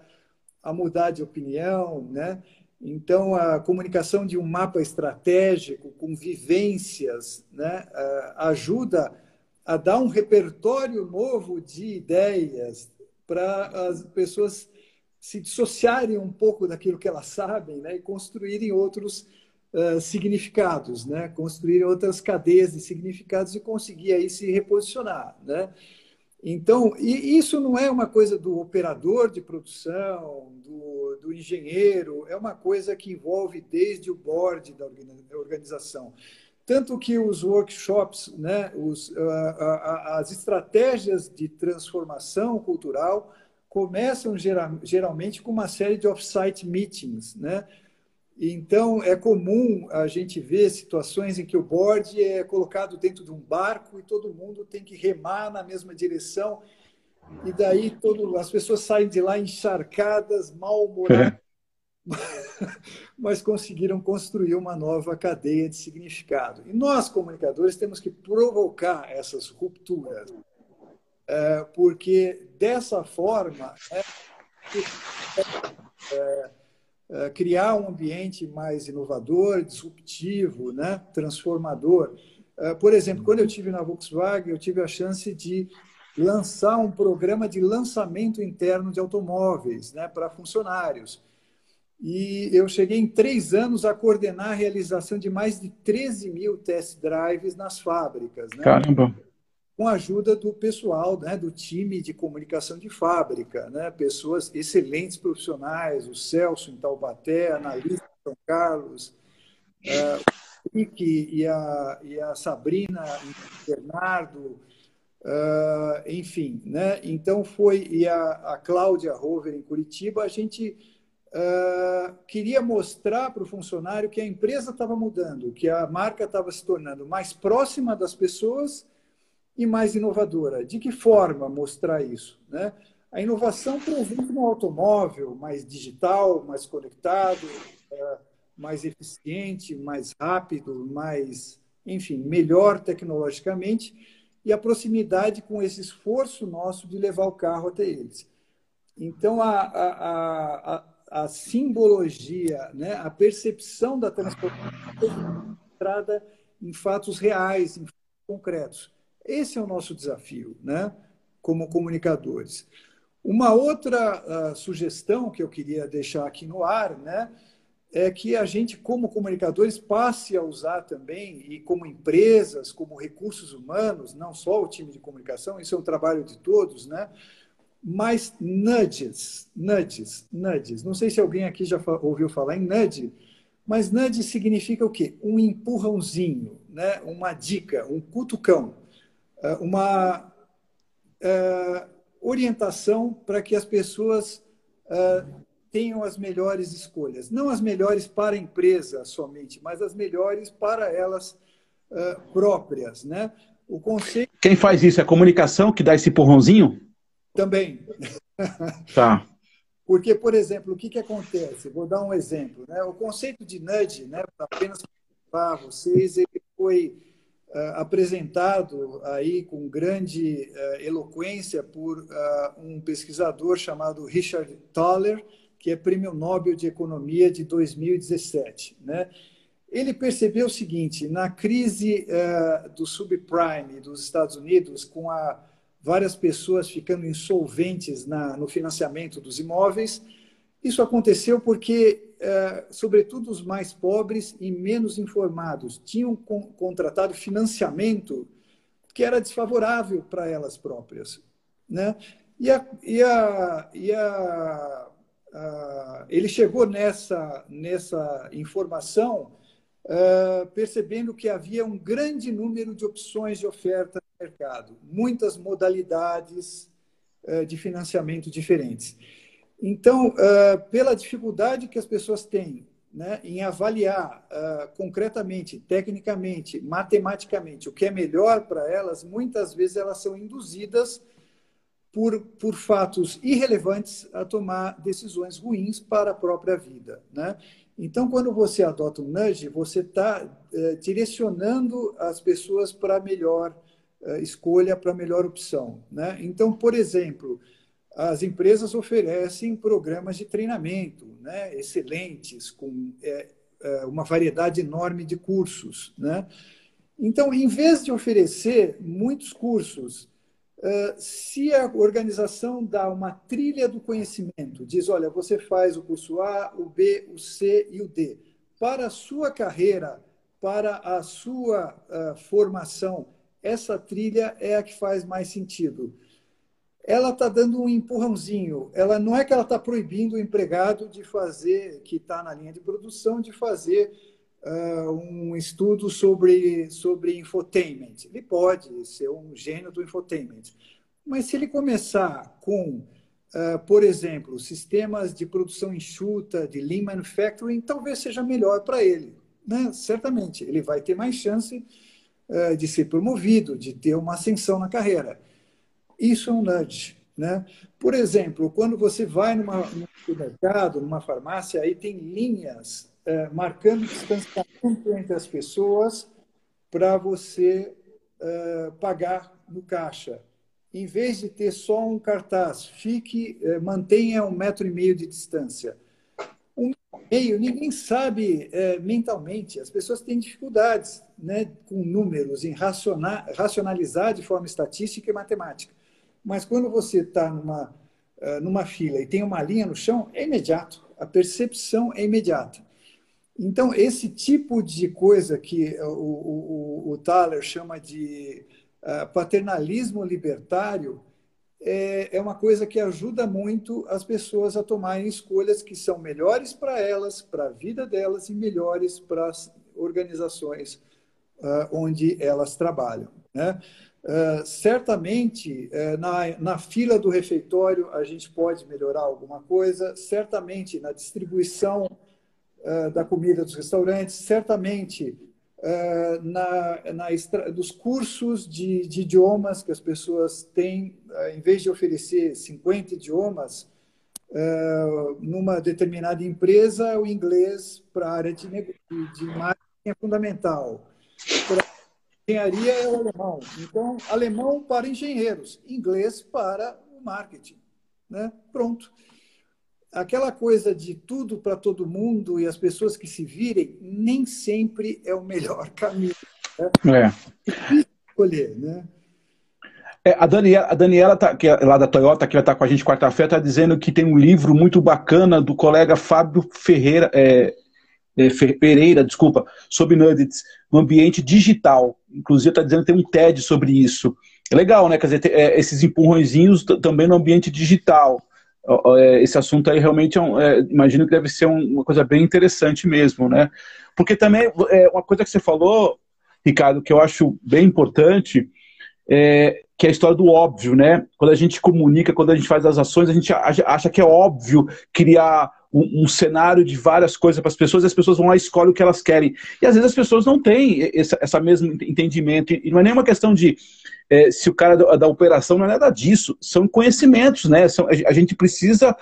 a mudar de opinião, né? Então, a comunicação de um mapa estratégico com vivências né, é, ajuda a dar um repertório novo de ideias para as pessoas se dissociarem um pouco daquilo que elas sabem né, e construírem outros significados, né? construir outras cadeias de significados e conseguir aí se reposicionar. Né? Então, e isso não é uma coisa do operador de produção, do, do engenheiro, é uma coisa que envolve desde o board da organização. Tanto que os workshops, né, os, as estratégias de transformação cultural começam geral, geralmente com uma série de off-site meetings, né, então, é comum a gente ver situações em que o board é colocado dentro de um barco e todo mundo tem que remar na mesma direção. E daí todo, as pessoas saem de lá encharcadas, mal-humoradas, mas conseguiram construir uma nova cadeia de significado. E nós, comunicadores, temos que provocar essas rupturas, é, porque dessa forma é, é, é, criar um ambiente mais inovador, disruptivo, né, transformador. É, por exemplo, quando eu tive na Volkswagen, eu tive a chance de lançar um programa de lançamento interno de automóveis né, para funcionários. E eu cheguei em três anos a coordenar a realização de mais de 13 mil test drives nas fábricas. Né? Caramba! Com a ajuda do pessoal, né, do time de comunicação de fábrica, né? pessoas excelentes profissionais, o Celso em Taubaté, a analista São Carlos, uh, o Rick e a, e a Sabrina em Bernardo, uh, enfim. Né? Então foi, e a, a Cláudia Rover em Curitiba, a gente uh, queria mostrar para o funcionário que a empresa estava mudando, que a marca estava se tornando mais próxima das pessoas e mais inovadora. De que forma mostrar isso? Né? A inovação presente no automóvel, mais digital, mais conectado, uh, mais eficiente, mais rápido, mais, enfim, melhor tecnologicamente, e a proximidade com esse esforço nosso de levar o carro até eles. Então, a, a, a, a simbologia, né, a percepção da transformação entrada em fatos reais, em fatos concretos. Esse é o nosso desafio, né, como comunicadores. Uma outra uh, sugestão que eu queria deixar aqui no ar, né, é que a gente, como comunicadores, passe a usar também, e como empresas, como recursos humanos, não só o time de comunicação, isso é um trabalho de todos, né? mais nudges, nudges, nudges. Não sei se alguém aqui já ouviu falar em nudge, mas nudge significa o quê? Um empurrãozinho, né? uma dica, um cutucão, uma uh, orientação para que as pessoas uh, tenham as melhores escolhas. Não as melhores para a empresa somente, mas as melhores para elas próprias. Né? O conceito... Quem faz isso? É a comunicação que dá esse empurrãozinho? Também. Tá. Porque, por exemplo, o que, que acontece? Vou dar um exemplo. Né? O conceito de nudge, né, apenas para vocês, ele foi apresentado aí com grande uh, eloquência por uh, um pesquisador chamado Richard Thaler, que é Prêmio Nobel de Economia de 2017. Né? Ele percebeu o seguinte: na crise do subprime dos Estados Unidos, com a várias pessoas ficando insolventes na, no financiamento dos imóveis. Isso aconteceu porque, sobretudo, os mais pobres e menos informados tinham con contratado financiamento que era desfavorável para elas próprias. Né? E, a, e, a, e a, a, ele chegou nessa, nessa informação uh, percebendo que havia um grande número de opções de oferta mercado, muitas modalidades uh, de financiamento diferentes. Então, uh, pela dificuldade que as pessoas têm né, em avaliar uh, concretamente, tecnicamente, matematicamente o que é melhor para elas, muitas vezes elas são induzidas por, por fatos irrelevantes a tomar decisões ruins para a própria vida. Né? Então, quando você adota um nudge, você está eh, direcionando as pessoas para melhor eh, escolha para a melhor opção. Né? Então, por exemplo, as empresas oferecem programas de treinamento né? excelentes, com é, é, uma variedade enorme de cursos. Né? Então, em vez de oferecer muitos cursos, uh, se a organização dá uma trilha do conhecimento, diz: olha, você faz o curso A, o B, o C e o D, para a sua carreira, para a sua uh, formação, essa trilha é a que faz mais sentido. Ela está dando um empurrãozinho. Ela não é que ela está proibindo o empregado de fazer, que está na linha de produção, de fazer uh, um estudo sobre, sobre infotainment. Ele pode ser um gênio do infotainment. Mas se ele começar com, uh, por exemplo, sistemas de produção enxuta, de lean manufacturing, talvez seja melhor para ele. Né? Certamente, ele vai ter mais chance é, de ser promovido, de ter uma ascensão na carreira. Isso é um nudge. Né? Por exemplo, quando você vai numa, num supermercado, numa farmácia, aí tem linhas é, marcando distanciamento entre as pessoas para você é, pagar no caixa. Em vez de ter só um cartaz, fique, é, mantenha um metro e meio de distância. Um meio, ninguém sabe mentalmente. As pessoas têm dificuldades né, com números, em racionalizar de forma estatística e matemática. Mas quando você está numa, uh, numa fila e tem uma linha no chão, é imediato. A percepção é imediata. Então, esse tipo de coisa que o, o, o Thaler chama de uh, paternalismo libertário é, é uma coisa que ajuda muito as pessoas a tomarem escolhas que são melhores para elas, para a vida delas e melhores para as organizações uh, onde elas trabalham. Né? Uh, certamente, uh, na, na fila do refeitório, a gente pode melhorar alguma coisa, certamente na distribuição uh, da comida dos restaurantes, certamente na, na extra, dos cursos de, de, idiomas que as pessoas têm, em vez de oferecer 50 idiomas, numa determinada empresa, o inglês para a área de, de marketing é fundamental. Engenharia é o alemão. Então, alemão para engenheiros, inglês para o marketing. Né? Pronto. Aquela coisa de tudo para todo mundo e as pessoas que se virem, nem sempre é o melhor caminho. Né? É. Escolher, né? É, a Daniela, a Daniela tá, que é lá da Toyota, que vai estar com a gente quarta-feira, está dizendo que tem um livro muito bacana do colega Fábio Ferreira, é, é, Pereira, desculpa, sobre Nuggets no ambiente digital. Inclusive está dizendo que tem um TED sobre isso. É legal, né? Quer dizer, é, esses empurrõezinhos também no ambiente digital. É, esse assunto aí realmente é, um, é imagino que deve ser um, uma coisa bem interessante mesmo, né? Porque também uma coisa que você falou, Ricardo, que eu acho bem importante, é, que é a história do óbvio, né? Quando a gente comunica, quando a gente faz as ações, a gente acha que é óbvio criar um, um cenário de várias coisas para as pessoas e as pessoas vão lá e escolhem o que elas querem. E às vezes as pessoas não têm esse, essa mesmo entendimento. E não é nenhuma questão de é, se o cara da, da, operação não é nada disso. São conhecimentos, né? São, a gente precisa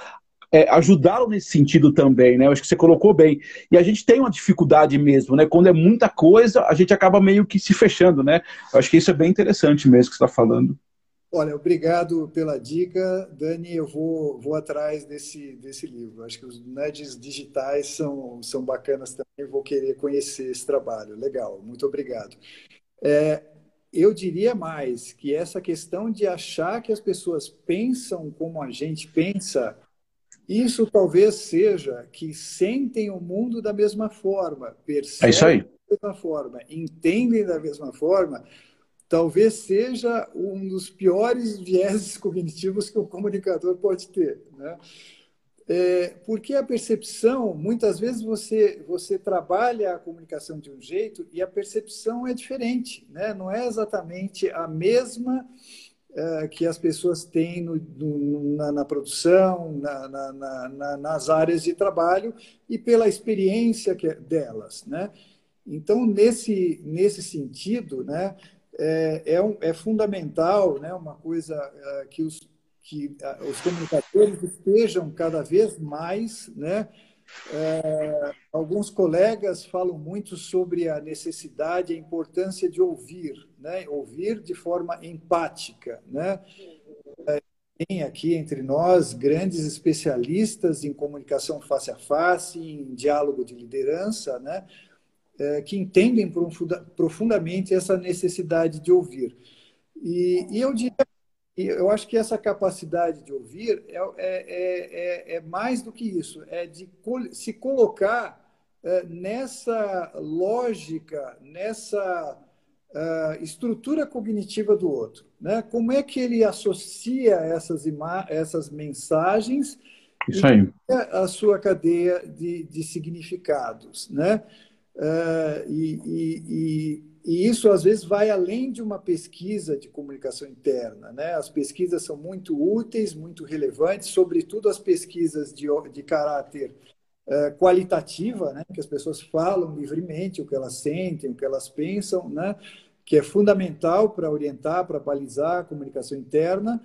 é, ajudá-lo nesse sentido também, né? Eu acho que você colocou bem. E a gente tem uma dificuldade mesmo, né? Quando é muita coisa, a gente acaba meio que se fechando, né? Eu acho que isso é bem interessante mesmo que você está falando. Olha, obrigado pela dica, Dani. Eu vou, vou atrás desse, desse livro. Acho que os nudges digitais são, são bacanas também. Vou querer conhecer esse trabalho. Legal, muito obrigado. É, eu diria mais que essa questão de achar que as pessoas pensam como a gente pensa, isso talvez seja que sentem o mundo da mesma forma, percebem é da mesma forma, entendem da mesma forma talvez seja um dos piores vieses cognitivos que o comunicador pode ter. Né? É, porque a percepção, muitas vezes você, você trabalha a comunicação de um jeito e a percepção é diferente, né? não é exatamente a mesma é, que as pessoas têm no, no, na, na, produção, na, na, nas áreas de trabalho e pela experiência que, é delas. Né? Então, nesse, nesse sentido, né, é, é, um, é fundamental, né, uma coisa uh, que, os, que uh, os comunicadores estejam cada vez mais. Né, uh, alguns colegas falam muito sobre a necessidade, a importância de ouvir, né, ouvir de forma empática. Né. Tem aqui entre nós grandes especialistas em comunicação face a face, em diálogo de liderança, né? É, que entendem profundamente essa necessidade de ouvir. E, e eu diria, eu acho que essa capacidade de ouvir é, é, é, é mais do que isso, é de se colocar é, nessa lógica, nessa uh, estrutura cognitiva do outro. Né? Como é que ele associa essas, essas mensagens isso aí. a sua cadeia de, de significados, né? Uh, e, e, e, isso, às vezes, vai além de uma pesquisa de comunicação interna. Né? As pesquisas são muito úteis, muito relevantes, sobretudo as pesquisas de, de caráter uh, qualitativa, né? que as pessoas falam livremente o que elas sentem, o que elas pensam, né? que é fundamental para orientar, para balizar a comunicação interna.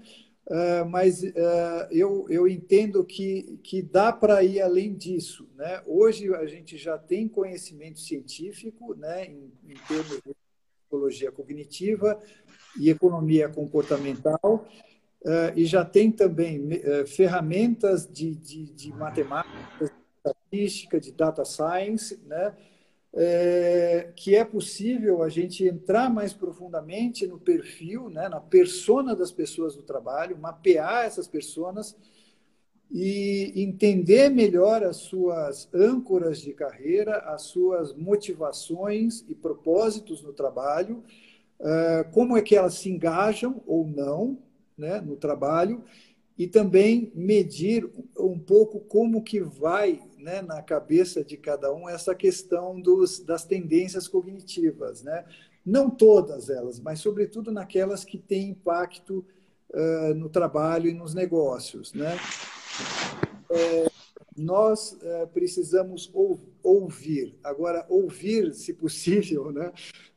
Uh, mas uh, eu, eu entendo que, que dá para ir além disso. Né? Hoje a gente já tem conhecimento científico né, em, em termos de psicologia cognitiva e economia comportamental, uh, e já tem também ferramentas de, de, de matemática, de estatística, de data science, né? É, que é possível a gente entrar mais profundamente no perfil, né, na persona das pessoas do trabalho, mapear essas pessoas e entender melhor as suas âncoras de carreira, as suas motivações e propósitos no trabalho, é, como é que elas se engajam ou não né, no trabalho e também medir um pouco como que vai né, na cabeça de cada um essa questão dos, das tendências cognitivas. Né? Não todas elas, mas sobretudo naquelas que têm impacto uh, no trabalho e nos negócios. Né? É, nós uh, precisamos ou, ouvir. Agora, ouvir, se possível, né?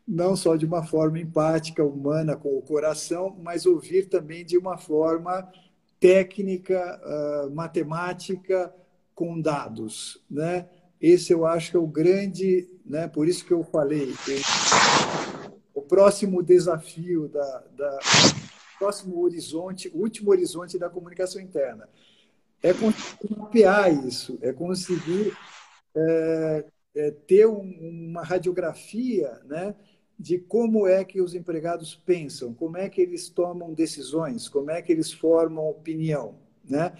não só de uma forma empática, humana, com o coração, mas ouvir também de uma forma técnica, uh, matemática, com dados. Né? Esse eu acho que é o grande, né? por isso que eu falei, o próximo desafio, da, da próximo horizonte, último horizonte da comunicação interna. É conseguir mapear isso, é conseguir é, é, ter um, uma radiografia né, de como é que os empregados pensam, como é que eles tomam decisões, como é que eles formam opinião. Né?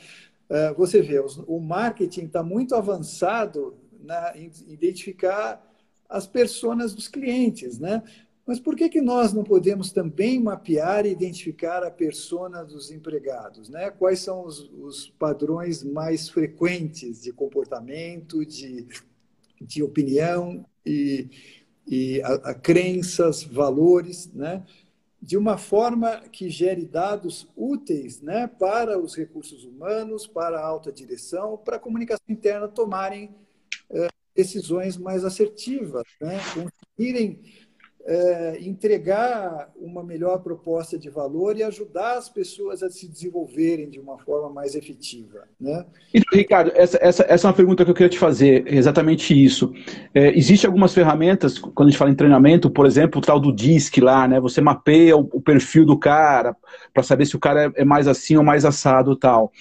Uh, você vê, o marketing está muito avançado na, em identificar as personas dos clientes, né? Mas por que, que nós não podemos também mapear e identificar a persona dos empregados? Né? Quais são os, os padrões mais frequentes de comportamento, de, de opinião e, e a, a crenças, valores, né? De uma forma que gere dados úteis né, para os recursos humanos, para a alta direção, para a comunicação interna tomarem eh, decisões mais assertivas, né, conseguirem é, entregar uma melhor proposta de valor e ajudar as pessoas a se desenvolverem de uma forma mais efetiva. Né? Então, Ricardo, essa, essa, essa é uma pergunta que eu queria te fazer, exatamente isso. É, Existem algumas ferramentas, quando a gente fala em treinamento, por exemplo, o tal do DISC lá, né? Você mapeia o, o perfil do cara para saber se o cara é, é, mais assim ou mais assado tal.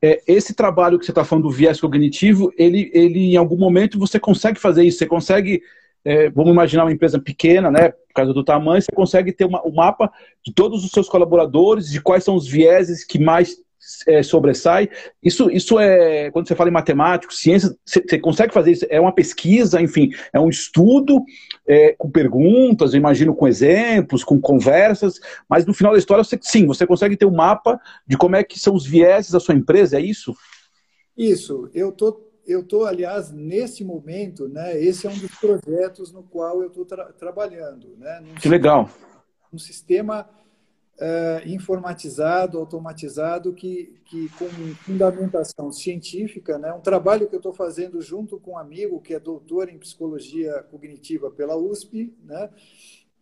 É, esse trabalho que você está falando do viés cognitivo, ele, ele em algum momento você consegue fazer isso, você consegue é, vamos imaginar uma empresa pequena, né, por causa do tamanho, você consegue ter uma, um mapa de todos os seus colaboradores, de quais são os vieses que mais é, sobressai. Isso, isso é, quando você fala em matemática, ciência, você, você, consegue fazer isso? É uma pesquisa, enfim, é um estudo é, com perguntas, eu imagino com exemplos, com conversas, mas no final da história, você, sim, você consegue ter um mapa de como é que são os vieses da sua empresa, é isso? Isso, eu estou eu estou, aliás, nesse momento, né, esse é um dos projetos no qual eu estou tra trabalhando. Né, que legal. Um sistema uh, informatizado, automatizado, que, que com fundamentação científica, né, um trabalho que eu estou fazendo junto com um amigo que é doutor em psicologia cognitiva pela USP, né,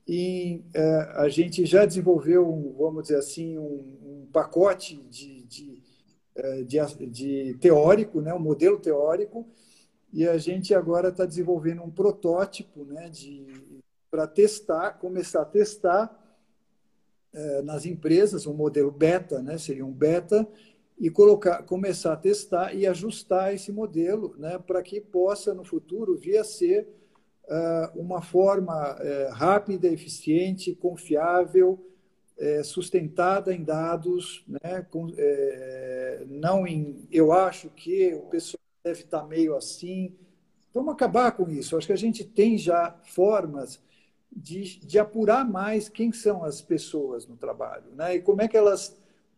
e uh, a gente já desenvolveu, um, vamos dizer assim, um, um pacote de, de é, de, de teórico, né, um modelo teórico, e a gente agora está desenvolvendo um protótipo né, para testar, começar a testar é, nas empresas, um modelo beta, né, seria um beta, e colocar, começar a testar e ajustar esse modelo né, para que possa, no futuro, vir a ser uh, uma forma uh, rápida, eficiente, confiável, é, sustentada em dados, né, com, é, não em eu acho que o pessoal deve estar meio assim. Vamos acabar com isso. Acho que a gente tem já formas de, de apurar mais quem são as pessoas no trabalho, né, e como é que elas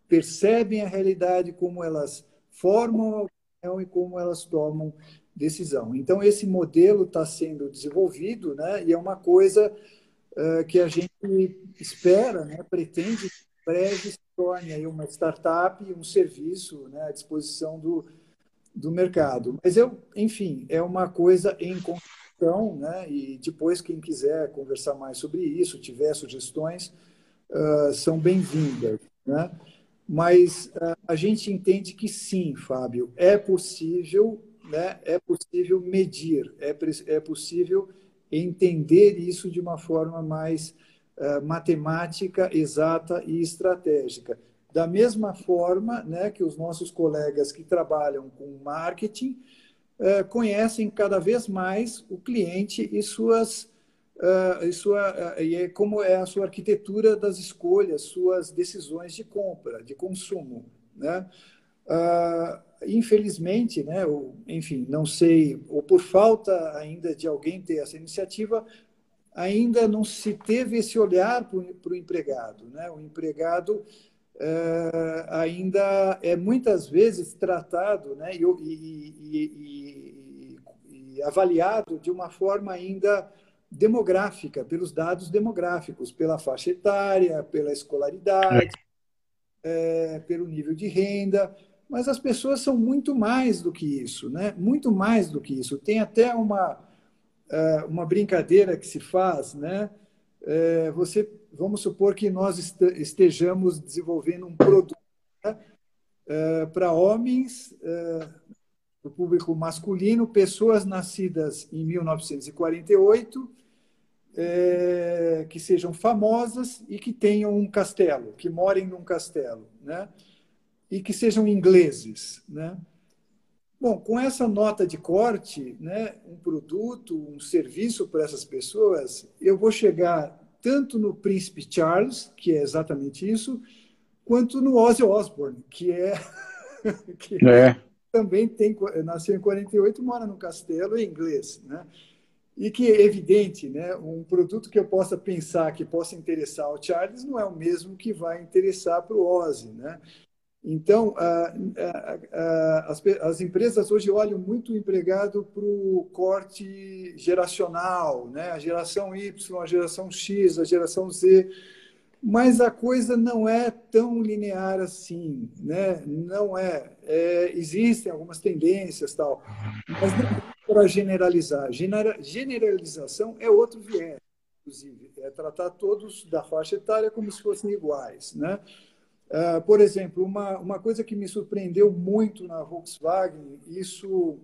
percebem a realidade, como elas formam a opinião e como elas tomam decisão. Então, esse modelo está sendo desenvolvido né, e é uma coisa uh, que a gente espera, né, pretende que breve se torne aí uma startup, um serviço né, à disposição do, do mercado. Mas eu, enfim, é uma coisa em construção, né? E depois quem quiser conversar mais sobre isso, tiver sugestões, uh, são bem-vindas, né? Mas uh, a gente entende que sim, Fábio, é possível, né? É possível medir, é, é possível entender isso de uma forma mais uh, matemática, exata e estratégica. Da mesma forma né, que os nossos colegas que trabalham com marketing uh, conhecem cada vez mais o cliente e suas uh, e sua e é como é a sua arquitetura das escolhas, suas decisões de compra, de consumo, né? Infelizmente, né, ou, enfim, não sei, ou por falta ainda de alguém ter essa iniciativa, ainda não se teve esse olhar para o empregado. Né? O empregado é, ainda é muitas vezes tratado né, e, e, e, e, avaliado de uma forma ainda demográfica, pelos dados demográficos, pela faixa etária, pela escolaridade, é. É, pelo nível de renda. Mas as pessoas são muito mais do que isso, né? muito mais do que isso. Tem até uma, é, uma brincadeira que se faz, né? É, você vamos supor que nós estejamos desenvolvendo um produto né, é, para homens, é, o público masculino, pessoas nascidas em 1948, é, que sejam famosas e que tenham um castelo, que morem num castelo, né? E que sejam ingleses, né? Bom, com essa nota de corte, né, um produto, um serviço para essas pessoas, eu vou chegar tanto no Príncipe Charles, que é exatamente isso, quanto no Ozzy Osbourne, que é, que é. também tem nasceu em 48, mora no castelo em inglês, né? E que é evidente, né? Um produto que eu possa pensar que possa interessar ao Charles não é o mesmo que vai interessar para o Ozzy, né? Então, as, as, empresas hoje olham muito o empregado para o corte geracional, né? a geração Y, a geração X, a geração Z, mas a coisa não é tão linear assim, né? não é. é existem algumas tendências, tal, mas não para generalizar. Generalização é outro viés, inclusive, é tratar todos da faixa etária como se fossem iguais, né? Uh, por exemplo, uma, uma coisa que me surpreendeu muito na Volkswagen, isso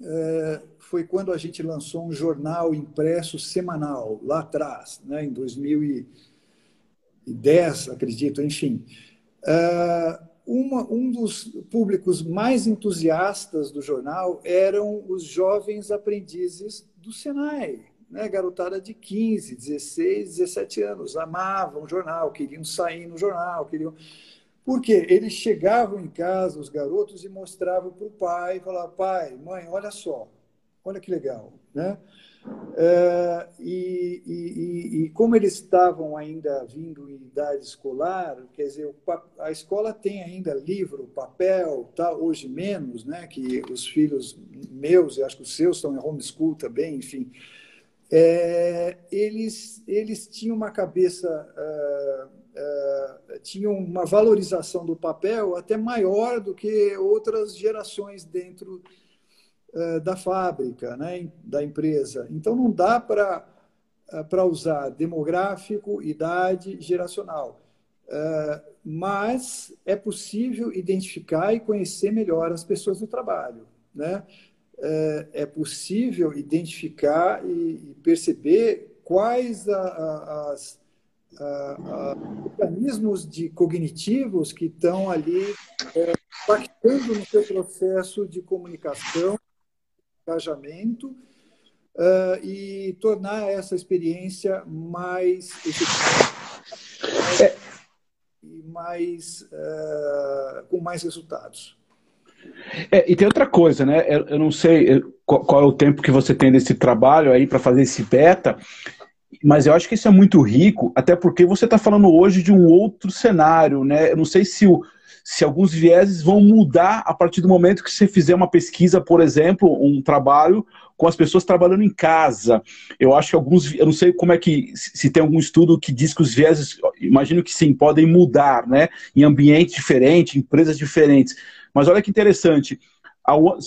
uh, foi quando a gente lançou um jornal impresso semanal, lá atrás, né, em 2010, acredito, enfim. Uh, uma, um dos públicos mais entusiastas do jornal eram os jovens aprendizes do Senai né, garotada de 15, 16, 17 anos, amavam jornal, queriam sair no jornal, queriam. Porque eles chegavam em casa, os garotos, e mostravam para o pai, falavam, pai, mãe, olha só, olha que legal. Né? É, e, e, e, como eles estavam ainda vindo em idade escolar, quer dizer, a escola tem ainda livro, papel, tá, hoje menos, né, que os filhos meus, e acho que os seus estão em homeschool também, enfim, é, eles, eles tinham uma cabeça, uh, uh, tinham uma valorização do papel até maior do que outras gerações dentro uh, da fábrica, né, da empresa. Então, não dá para para usar demográfico, idade, geracional. mas é possível identificar e conhecer melhor as pessoas do trabalho. Né? É, é possível identificar e perceber quais as, mecanismos de cognitivos que estão ali é, impactando no seu processo de comunicação, engajamento, uh, e tornar essa experiência mais eficaz é. e mais, uh, com mais resultados. É, e tem outra coisa, né? Eu, eu não sei qual, qual, é o tempo que você tem desse trabalho aí para fazer esse beta, mas eu acho que isso é muito rico, até porque você está falando hoje de um outro cenário, né? Eu não sei se, o, se alguns vieses vão mudar a partir do momento que você fizer uma pesquisa, por exemplo, um trabalho com as pessoas trabalhando em casa. Eu acho que alguns, eu não sei como é que, se tem algum estudo que diz que os vieses, imagino que sim, podem mudar, né? Em ambientes diferentes, empresas diferentes. Mas olha que interessante.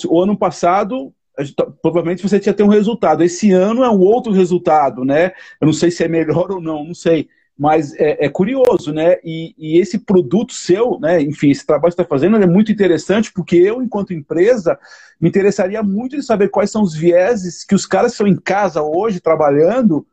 O ano passado, tá, provavelmente você tinha ter um resultado. Esse ano é um outro resultado, né? Eu não sei se é melhor ou não, não sei. Mas é, é curioso, né? E, e, esse produto seu, né? Enfim, esse trabalho que está fazendo é muito interessante, porque eu, enquanto empresa, me interessaria muito de saber quais são os vieses que os caras estão em casa hoje trabalhando,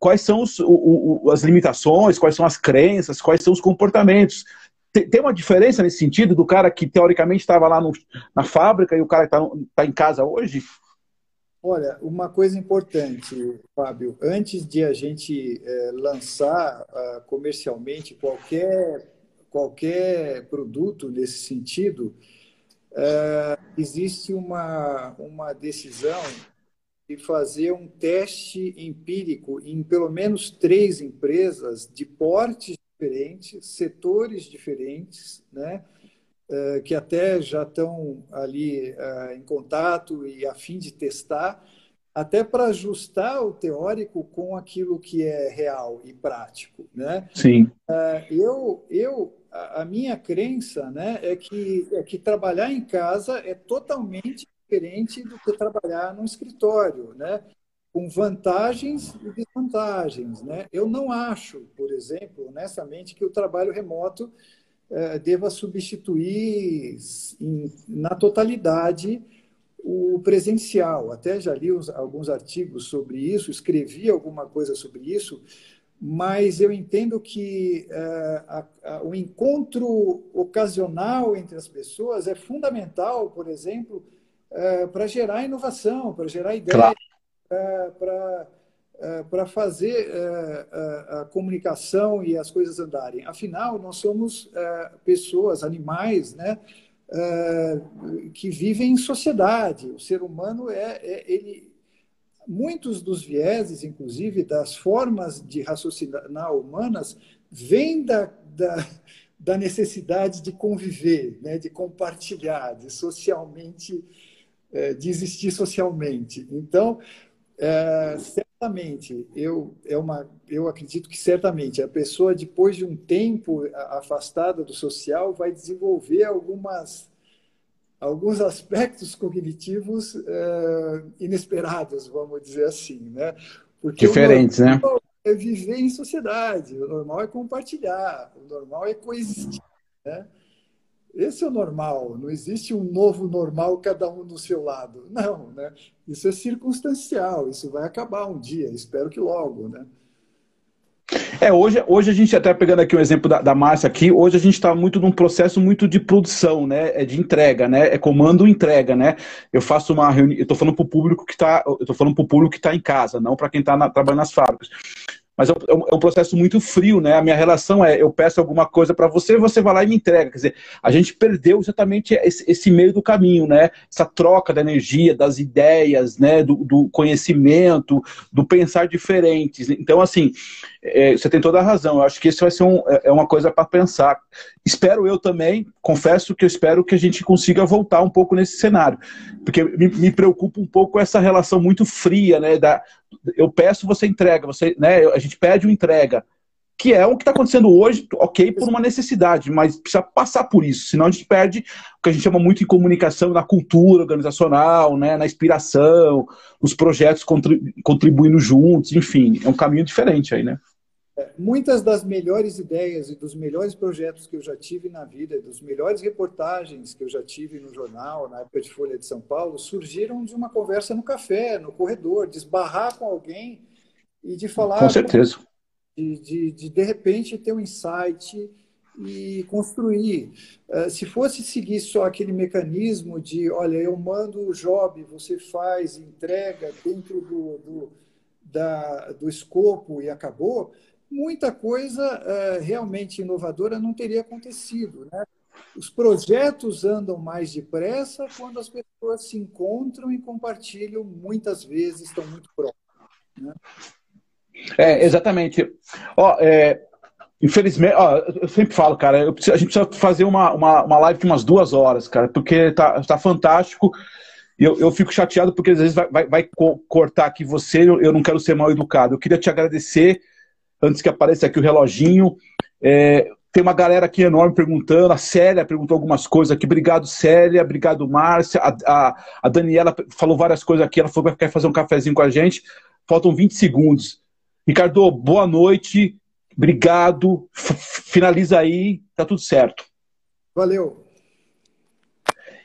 quais são os, o, o, as limitações, quais são as crenças, quais são os comportamentos. Tem, uma diferença nesse sentido do cara que teoricamente estava lá no, na fábrica e o cara está tá em casa hoje? Olha, uma coisa importante, Fábio, antes de a gente é, lançar uh, comercialmente qualquer, qualquer produto nesse sentido, uh, existe uma, uma decisão de fazer um teste empírico em pelo menos três empresas de portes diferentes, setores diferentes, né? Eh, que até já estão ali eh, em contato e a fim de testar, até para ajustar o teórico com aquilo que é real e prático, né? Sim. Eh, eu, eu, a minha crença, né, é que é que trabalhar em casa é totalmente diferente do que trabalhar no escritório, né? Com vantagens e desvantagens, né? Eu não acho, por exemplo, honestamente, que o trabalho remoto é, deva substituir na totalidade o presencial. Até já li alguns artigos sobre isso, escrevi alguma coisa sobre isso, mas eu entendo que uh, o encontro ocasional entre as pessoas é fundamental, por exemplo, uh, para gerar inovação, para gerar ideias, claro. Para eh, para fazer eh, a, a, comunicação e as coisas andarem. Afinal, nós somos pessoas, animais, né? que vivem em sociedade. O ser humano é, é, ele muitos dos vieses, inclusive das formas de raciocinar humanas, vêm da, da, da necessidade de conviver, né, de compartilhar, de socialmente, de existir socialmente. Então, é, certamente, eu, é uma, eu acredito que certamente a pessoa, depois de um tempo afastada do social, vai desenvolver algumas, alguns aspectos cognitivos é, inesperados, vamos dizer assim. Né? Porque Diferentes, né? É viver em sociedade, o normal é compartilhar, o normal é coexistir. Né? Esse é o normal, não existe um novo normal, cada um do seu lado. Não, né? Isso é circunstancial, isso vai acabar um dia, espero que logo, né? É, hoje, hoje a gente, até pegando aqui um exemplo da, da Márcia aqui, hoje a gente está muito num processo muito de produção, né? É de entrega, né? É comando entrega, né? Eu faço uma reunião, eu estou falando para o público que está, eu tô falando para o público que está em casa, não para quem está trabalhando nas fábricas mas é, é um, é um, processo muito frio, né? A minha relação é, eu peço alguma coisa para você, você vai lá e me entrega. Quer dizer, a gente perdeu exatamente esse, esse meio do caminho, né? Essa troca da energia, das ideias, né? Do, do conhecimento, do pensar diferentes. Então, assim, é, você tem toda a razão. Eu acho que isso vai ser um, é, é uma coisa para pensar. Espero eu também, confesso que eu espero que a gente consiga voltar um pouco nesse cenário, porque me, me preocupa um pouco essa relação muito fria, né? Da, eu peço, você entrega, você, né? A gente pede uma entrega, que é o que está acontecendo hoje, ok, por uma necessidade, mas precisa passar por isso, senão a gente perde o que a gente chama muito em comunicação, na cultura organizacional, né, na inspiração, nos projetos contribuindo juntos, enfim, é um caminho diferente aí, né? Muitas das melhores ideias e dos melhores projetos que eu já tive na vida, dos melhores reportagens que eu já tive no jornal, na época de Folha de São Paulo, surgiram de uma conversa no café, no corredor, de esbarrar com alguém e de falar. Com certeza. De, de, de, de repente ter um insight e construir. É, se fosse seguir só aquele mecanismo de, olha, eu mando o job, você faz, entrega dentro do, do, da, do escopo e acabou, muita coisa é, realmente inovadora não teria acontecido. Né? Os projetos andam mais depressa quando as pessoas se encontram e compartilham, muitas vezes estão muito próximos. Né? É, exatamente. Ó, é, infelizmente, ó, eu sempre falo, cara, preciso, a gente precisa fazer uma, uma, uma live de umas duas horas, cara, porque tá, tá fantástico. E eu, eu fico chateado porque às vezes vai, vai, vai cortar aqui você, eu, eu não quero ser mal educado. Eu queria te agradecer antes que apareça aqui o reloginho. É, tem uma galera aqui enorme perguntando. A Célia perguntou algumas coisas aqui. Obrigado, Célia. Obrigado, Márcia. A, a, a Daniela falou várias coisas aqui. Ela falou que quer fazer um cafezinho com a gente. Faltam 20 segundos. Ricardo, boa noite. Obrigado. Finaliza aí, tá tudo certo. Valeu.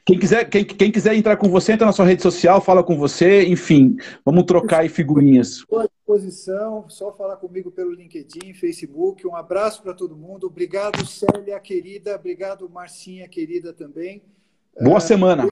Quem quiser, quem, quem quiser entrar com você, entra na sua rede social, fala com você, enfim, vamos trocar aí figurinhas. Estou à disposição, só falar comigo pelo LinkedIn, Facebook. Um abraço para todo mundo. Obrigado, Célia, querida. Obrigado, Marcinha, querida também. Boa semana.